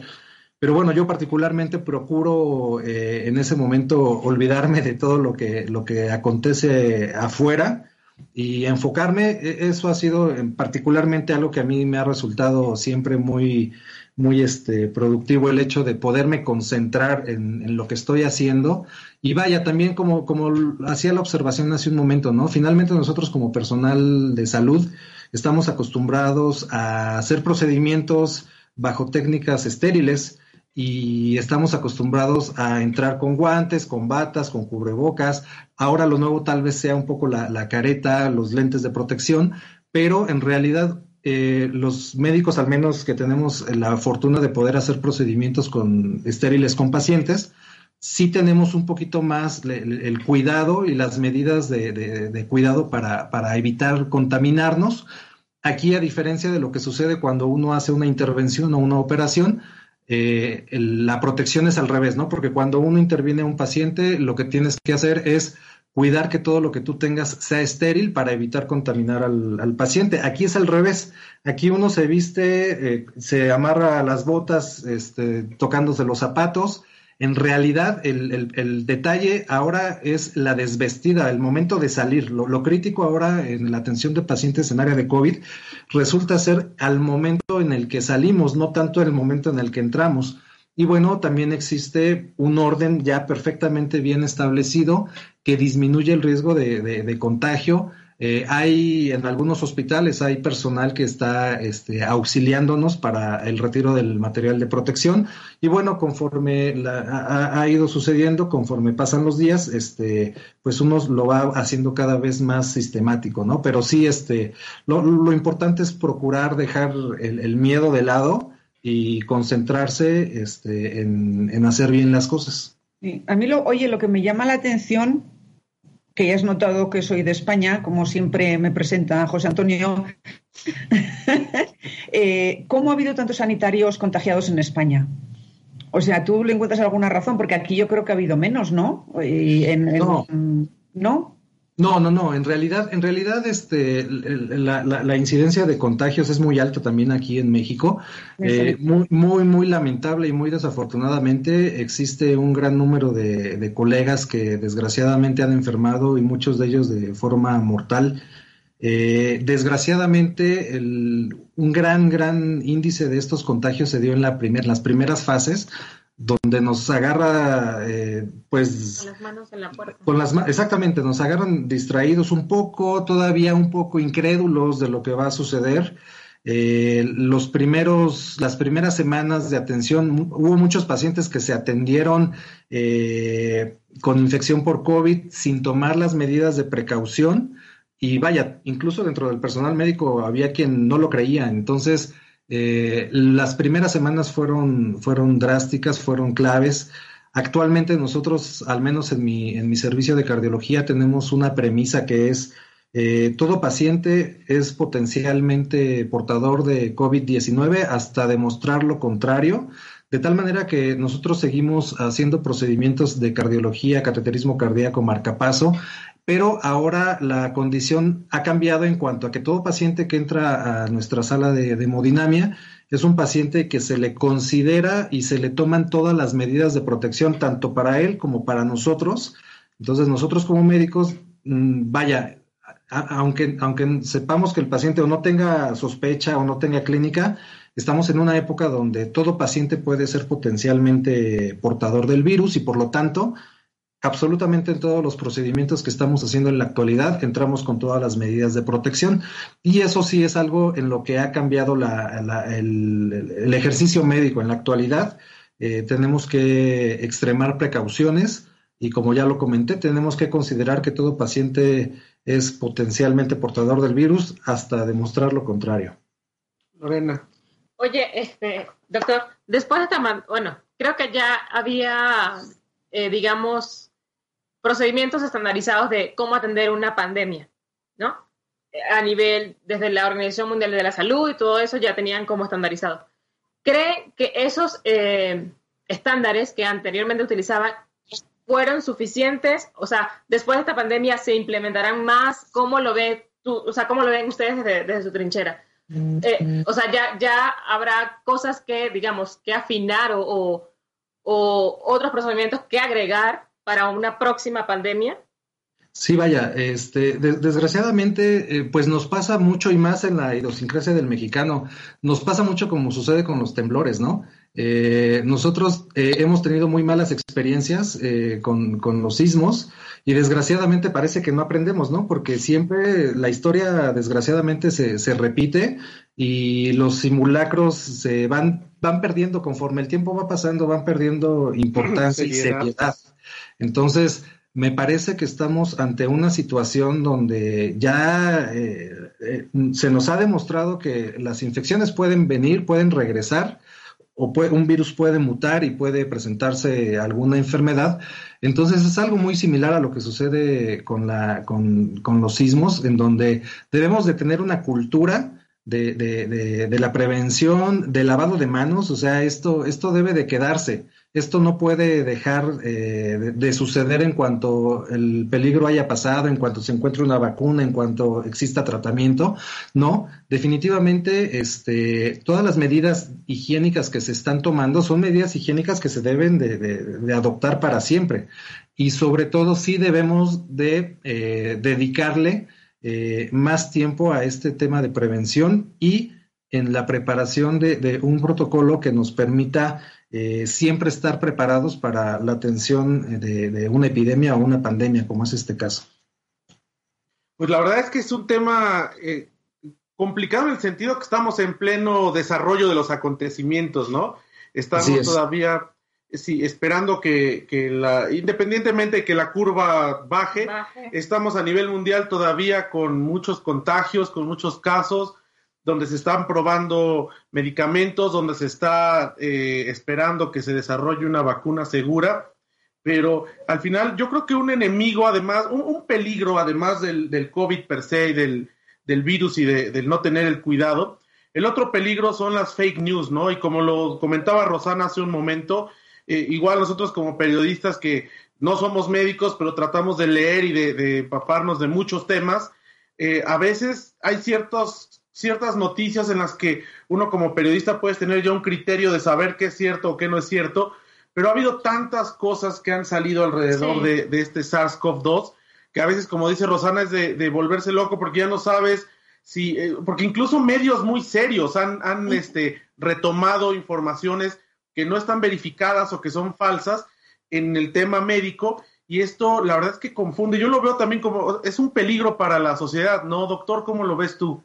Pero bueno, yo particularmente procuro eh, en ese momento olvidarme de todo lo que, lo que acontece afuera y enfocarme. E, eso ha sido particularmente algo que a mí me ha resultado siempre muy, muy este, productivo el hecho de poderme concentrar en, lo que estoy haciendo. Y vaya, también como, como hacía la observación hace un momento, ¿no? Finalmente nosotros como personal de salud estamos acostumbrados a hacer procedimientos bajo técnicas estériles y estamos acostumbrados a entrar con guantes, con batas, con cubrebocas. Ahora lo nuevo tal vez sea un poco la, careta, los lentes de protección, pero en realidad eh, los médicos, al menos que tenemos la fortuna de poder hacer procedimientos con estériles con pacientes, sí tenemos un poquito más el, cuidado y las medidas de, cuidado para, evitar contaminarnos. Aquí, a diferencia de lo que sucede cuando uno hace una intervención o una operación, eh, la protección es al revés, ¿no? Porque cuando uno interviene a un paciente, lo que tienes que hacer es cuidar que todo lo que tú tengas sea estéril para evitar contaminar al, paciente. Aquí es al revés. Aquí uno se viste, eh, se amarra las botas este, tocándose los zapatos En realidad, el, detalle ahora es la desvestida, el momento de salir. Lo, crítico ahora en la atención de pacientes en área de COVID resulta ser al momento en el que salimos, no tanto el momento en el que entramos. Y bueno, también existe un orden ya perfectamente bien establecido que disminuye el riesgo de contagio eh, hay en algunos hospitales hay personal que está este, auxiliándonos para el retiro del material de protección. Y bueno conforme ha, ido sucediendo conforme pasan los días este pues uno lo va haciendo cada vez más sistemático no pero sí este lo, importante es procurar dejar el, miedo de lado y concentrarse este, en, hacer bien las cosas. A mí lo, oye, lo que me llama la atención que ya has notado que soy de España, como siempre me presenta José Antonio. Eh, ¿Cómo ha habido tantos sanitarios contagiados en España? O sea, ¿tú le encuentras alguna razón? Porque aquí yo creo que ha habido menos, ¿no? no. ¿No? No, no, no. En realidad, en realidad, este, la, incidencia de contagios es muy alta también aquí en México. Eh, muy, muy, muy lamentable y muy desafortunadamente existe un gran número de, colegas que desgraciadamente han enfermado y muchos de ellos de forma mortal. Eh, desgraciadamente, un gran, gran índice de estos contagios se dio en la primer, las primeras fases, donde nos agarra, eh, pues... Con las manos en la puerta. Con las exactamente, nos agarran distraídos un poco, todavía un poco incrédulos de lo que va a suceder. Eh, los primeros, las primeras semanas de atención, hubo muchos pacientes que se atendieron eh, con infección por COVID sin tomar las medidas de precaución. Y vaya, incluso dentro del personal médico había quien no lo creía. Entonces, eh, las primeras semanas fueron, fueron drásticas, fueron claves. Actualmente nosotros, al menos en mi, en mi servicio de cardiología, tenemos una premisa que es eh, todo paciente es potencialmente portador de COVID-19 hasta demostrar lo contrario, de tal manera que nosotros seguimos haciendo procedimientos de cardiología, cateterismo cardíaco, marcapaso, pero ahora la condición ha cambiado en cuanto a que todo paciente que entra a nuestra sala de, hemodinamia es un paciente que se le considera y se le toman todas las medidas de protección, tanto para él como para nosotros. Entonces nosotros como médicos, mm, vaya, aunque, aunque sepamos que el paciente o no tenga sospecha o no tenga clínica, estamos en una época donde todo paciente puede ser potencialmente portador del virus y por lo tanto absolutamente en todos los procedimientos que estamos haciendo en la actualidad, entramos con todas las medidas de protección y eso sí es algo en lo que ha cambiado el, ejercicio médico en la actualidad. Eh, tenemos que extremar precauciones y como ya lo comenté, tenemos que considerar que todo paciente es potencialmente portador del virus hasta demostrar lo contrario. Lorena. Oye, este, doctor, después de esta, bueno, creo que ya había, eh, digamos, procedimientos estandarizados de cómo atender una pandemia, ¿no? A nivel, desde la Organización Mundial de la Salud y todo eso ya tenían como estandarizado. ¿Cree que esos eh, estándares que anteriormente utilizaban fueron suficientes? O sea, después de esta pandemia se implementarán más. ¿Cómo lo ve tú? O sea, ¿cómo lo ven ustedes desde, su trinchera? Eh, o sea, ya, ya habrá cosas que, digamos, que afinar o, o otros procedimientos que agregar para una próxima pandemia? Sí, vaya, este, desgraciadamente, eh, pues nos pasa mucho y más en la idiosincrasia del mexicano, nos pasa mucho como sucede con los temblores, ¿no? Eh, nosotros eh, hemos tenido muy malas experiencias con, con, los sismos y desgraciadamente parece que no aprendemos, ¿no? Porque siempre la historia desgraciadamente se, se repite y los simulacros se van, van perdiendo conforme el tiempo va pasando, van perdiendo importancia y seriedad. Entonces, me parece que estamos ante una situación donde ya eh, eh, se nos ha demostrado que las infecciones pueden venir, pueden regresar, o un virus puede mutar y puede presentarse alguna enfermedad. Entonces es algo muy similar a lo que sucede con, la, con, con los sismos, en donde debemos de tener una cultura de, de, de, la prevención, del lavado de manos, o sea, esto, esto debe de quedarse. Esto no puede dejar eh, de, suceder en cuanto el peligro haya pasado, en cuanto se encuentre una vacuna, en cuanto exista tratamiento. No, definitivamente este, todas las medidas higiénicas que se están tomando son medidas higiénicas que se deben de, adoptar para siempre. Y sobre todo sí debemos de eh, dedicarle eh, más tiempo a este tema de prevención y en la preparación de, un protocolo que nos permita eh, siempre estar preparados para la atención de, una epidemia o una pandemia, como es este caso. Pues la verdad es que es un tema eh, complicado en el sentido que estamos en pleno desarrollo de los acontecimientos, ¿no? Estamos todavía sí, esperando que, la, independientemente de que la curva baje, estamos a nivel mundial todavía con muchos contagios, con muchos casos, donde se están probando medicamentos, donde se está eh, esperando que se desarrolle una vacuna segura. Pero al final yo creo que un enemigo, además, un, peligro, además del, del, COVID per se, del, del virus y de, del no tener el cuidado, el otro peligro son las fake news, ¿no? Y como lo comentaba Rosana hace un momento, eh, igual nosotros como periodistas que no somos médicos, pero tratamos de leer y de, de empaparnos de muchos temas, eh, a veces hay ciertos, ciertas noticias en las que uno como periodista puede tener ya un criterio de saber qué es cierto o qué no es cierto, pero ha habido tantas cosas que han salido alrededor de, este SARS-CoV-2 que a veces, como dice Rosana, es de, volverse loco porque ya no sabes si, eh, porque incluso medios muy serios han, han este, retomado informaciones que no están verificadas o que son falsas en el tema médico y esto la verdad es que confunde. Yo lo veo también como es un peligro para la sociedad, ¿no, doctor? ¿Cómo lo ves tú?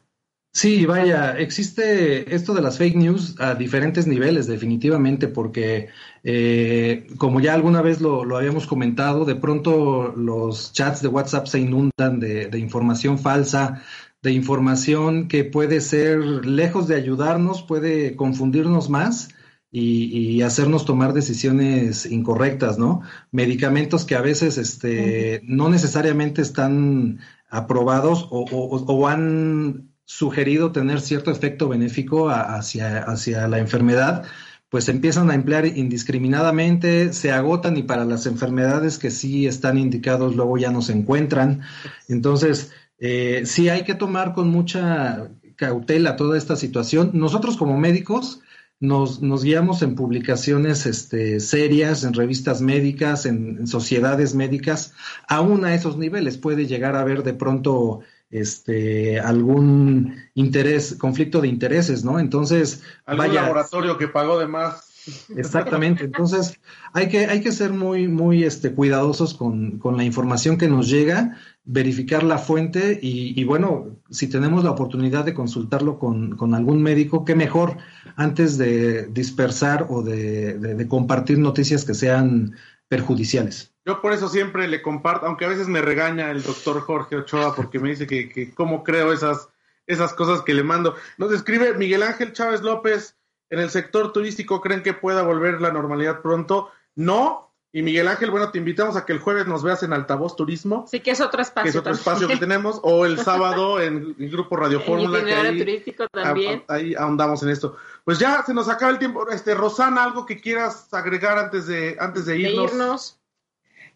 Sí, vaya, existe esto de las fake news a diferentes niveles, definitivamente, porque eh, como ya alguna vez lo, habíamos comentado, de pronto los chats de WhatsApp se inundan de, de información falsa, de información que puede ser, lejos de ayudarnos, puede confundirnos más y, hacernos tomar decisiones incorrectas, ¿no? Medicamentos que a veces este, no necesariamente están aprobados o, han sugerido tener cierto efecto benéfico hacia, hacia la enfermedad, pues empiezan a emplear indiscriminadamente, se agotan y para las enfermedades que sí están indicados luego ya no se encuentran. Entonces, eh, sí hay que tomar con mucha cautela toda esta situación. Nosotros como médicos, nos, nos guiamos en publicaciones este, serias, en revistas médicas, en, sociedades médicas, aún a esos niveles puede llegar a haber de pronto este, algún interés, conflicto de intereses, ¿no? Entonces, algún laboratorio que pagó de más. Exactamente. Entonces, hay que, hay que ser muy, muy este, cuidadosos con, con la información que nos llega verificar la fuente y, bueno, si tenemos la oportunidad de consultarlo con, algún médico, qué mejor antes de dispersar o de, compartir noticias que sean perjudiciales. Yo por eso siempre le comparto, aunque a veces me regaña el doctor Jorge Ochoa porque me dice que, que cómo creo esas, esas cosas que le mando. Nos escribe Miguel Ángel Chávez López, en el sector turístico, ¿creen que pueda volver la normalidad pronto? No, y Miguel Ángel, bueno, te invitamos a que el jueves nos veas en Altavoz Turismo. Sí, que es otro espacio. Que es otro espacio que tenemos. O el sábado en el Grupo Radio Fórmula. Que ahí, turístico también. ahí ahondamos en esto. Pues ya se nos acaba el tiempo. Este, Rosana, ¿algo que quieras agregar antes de, antes de irnos? De irnos.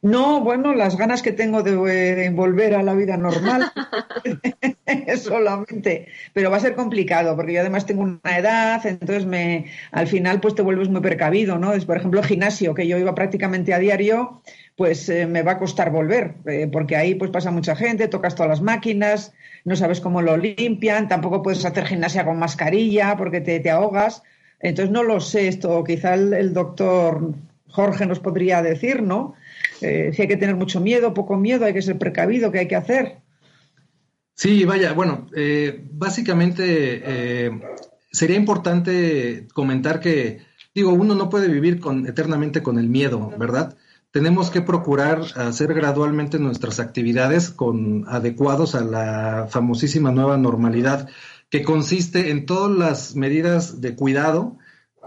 No, bueno, las ganas que tengo de, volver a la vida normal, solamente. Pero va a ser complicado, porque yo además tengo una edad, entonces me, al final pues te vuelves muy precavido, ¿no? Es, por ejemplo, el gimnasio, que yo iba prácticamente a diario, pues eh, me va a costar volver, eh, porque ahí pues pasa mucha gente, tocas todas las máquinas, no sabes cómo lo limpian, tampoco puedes hacer gimnasia con mascarilla porque te, te ahogas. Entonces no lo sé esto, quizá el doctor Jorge nos podría decir, ¿no? Eh, si hay que tener mucho miedo, poco miedo, hay que ser precavido, ¿qué hay que hacer? Sí, vaya, bueno, eh, básicamente eh, sería importante comentar que, digo, uno no puede vivir con, eternamente con el miedo, ¿verdad? Tenemos que procurar hacer gradualmente nuestras actividades con adecuados a la famosísima nueva normalidad, que consiste en todas las medidas de cuidado,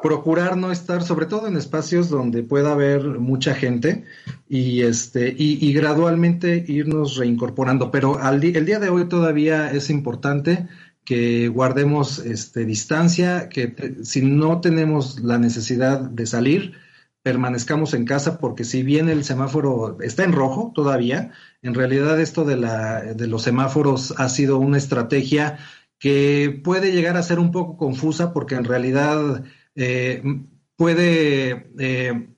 procurar no estar, sobre todo en espacios donde pueda haber mucha gente y este y, gradualmente irnos reincorporando. Pero al el día de hoy todavía es importante que guardemos este, distancia, que si no tenemos la necesidad de salir, permanezcamos en casa porque si bien el semáforo está en rojo todavía, en realidad esto de, la, de los semáforos ha sido una estrategia que puede llegar a ser un poco confusa porque en realidad eh, puede... Eh,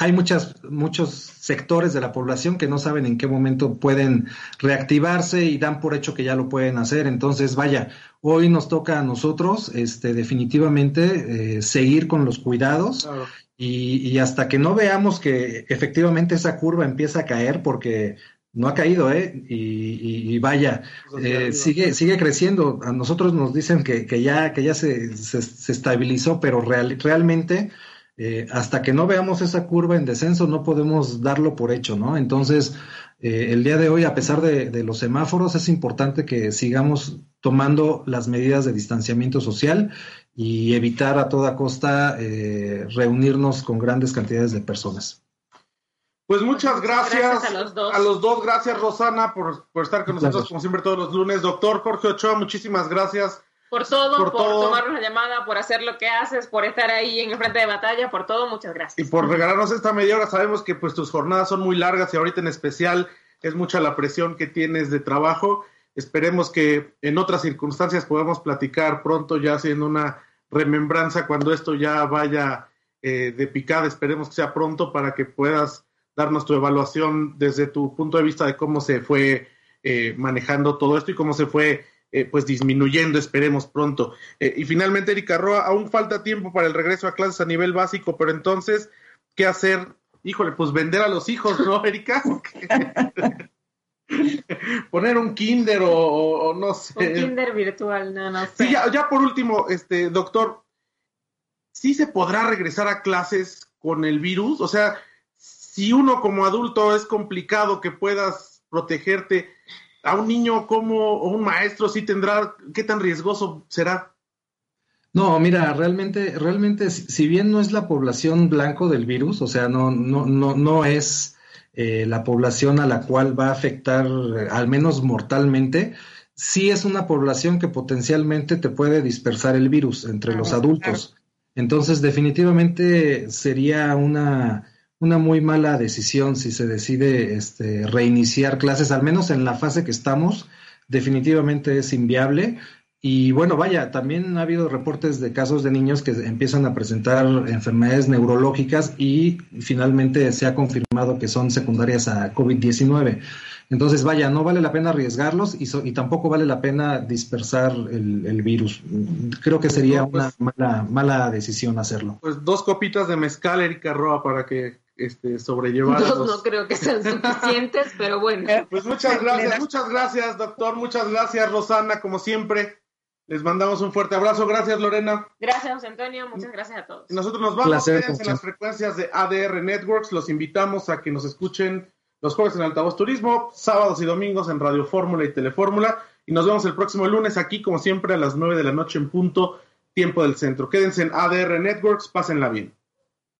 hay muchas, muchos sectores de la población que no saben en qué momento pueden reactivarse y dan por hecho que ya lo pueden hacer. Entonces, vaya, hoy nos toca a nosotros este, definitivamente eh, seguir con los cuidados y, hasta que no veamos que efectivamente esa curva empieza a caer, porque no ha caído, ¿eh? Y, vaya, pues eh, sigue, sigue creciendo. A nosotros nos dicen que, que ya, que ya se, se, estabilizó, pero real, realmente eh, hasta que no veamos esa curva en descenso no podemos darlo por hecho, ¿no? Entonces, eh, el día de hoy, a pesar de, los semáforos, es importante que sigamos tomando las medidas de distanciamiento social y evitar a toda costa eh, reunirnos con grandes cantidades de personas. Pues muchas gracias, a, los dos. Gracias, Rosana, por, estar con nosotros como siempre todos los lunes. Doctor Jorge Ochoa, muchísimas gracias. Por todo, por, tomarnos la llamada, por hacer lo que haces, por estar ahí en el frente de batalla, por todo, muchas gracias. Y por regalarnos esta media hora. Sabemos que pues tus jornadas son muy largas y ahorita en especial es mucha la presión que tienes de trabajo. Esperemos que en otras circunstancias podamos platicar pronto, ya haciendo una remembranza cuando esto ya vaya eh, de picada. Esperemos que sea pronto para que puedas darnos tu evaluación desde tu punto de vista de cómo se fue eh, manejando todo esto y cómo se fue eh, pues disminuyendo, esperemos pronto. y finalmente, Erika Roa, aún falta tiempo para el regreso a clases a nivel básico, pero entonces, ¿qué hacer híjole, pues vender a los hijos, ¿no, Erika? Poner un kinder o, no sé. Un kinder virtual, no, no sé. Sí, ya, por último, este, doctor, ¿sí se podrá regresar a clases con el virus? O sea, si uno como adulto es complicado que puedas protegerte, a un niño como o un maestro sí tendrá, ¿qué tan riesgoso será? No, mira, realmente, realmente, si bien no es la población blanco del virus, o sea, no, no, no, no es eh, la población a la cual va a afectar, eh, al menos mortalmente, sí es una población que potencialmente te puede dispersar el virus entre los adultos. Entonces, definitivamente sería una, una muy mala decisión si se decide este, reiniciar clases, al menos en la fase que estamos, definitivamente es inviable. Y bueno, vaya, también ha habido reportes de casos de niños que empiezan a presentar enfermedades neurológicas y finalmente se ha confirmado que son secundarias a COVID-19. Entonces, vaya, no vale la pena arriesgarlos y, tampoco vale la pena dispersar el, virus. Creo que sería una pues mala, mala decisión hacerlo. Pues dos copitas de mezcal, Erika Roa, para que este, sobrellevar. Dos no creo que sean suficientes, pero bueno. Pues muchas gracias, muchas gracias, doctor. Muchas gracias, Rosana, como siempre. Les mandamos un fuerte abrazo. Gracias, Lorena. Gracias, Antonio. Muchas gracias a todos. nosotros nos vamos. en las frecuencias de ADR Networks. Los invitamos a que nos escuchen los jueves en Altavoz Turismo, sábados y domingos en Radio Fórmula y Telefórmula. Y nos vemos el próximo lunes aquí, como siempre, a las 9 de la noche en punto, tiempo del centro. Quédense en ADR Networks. Pásenla bien.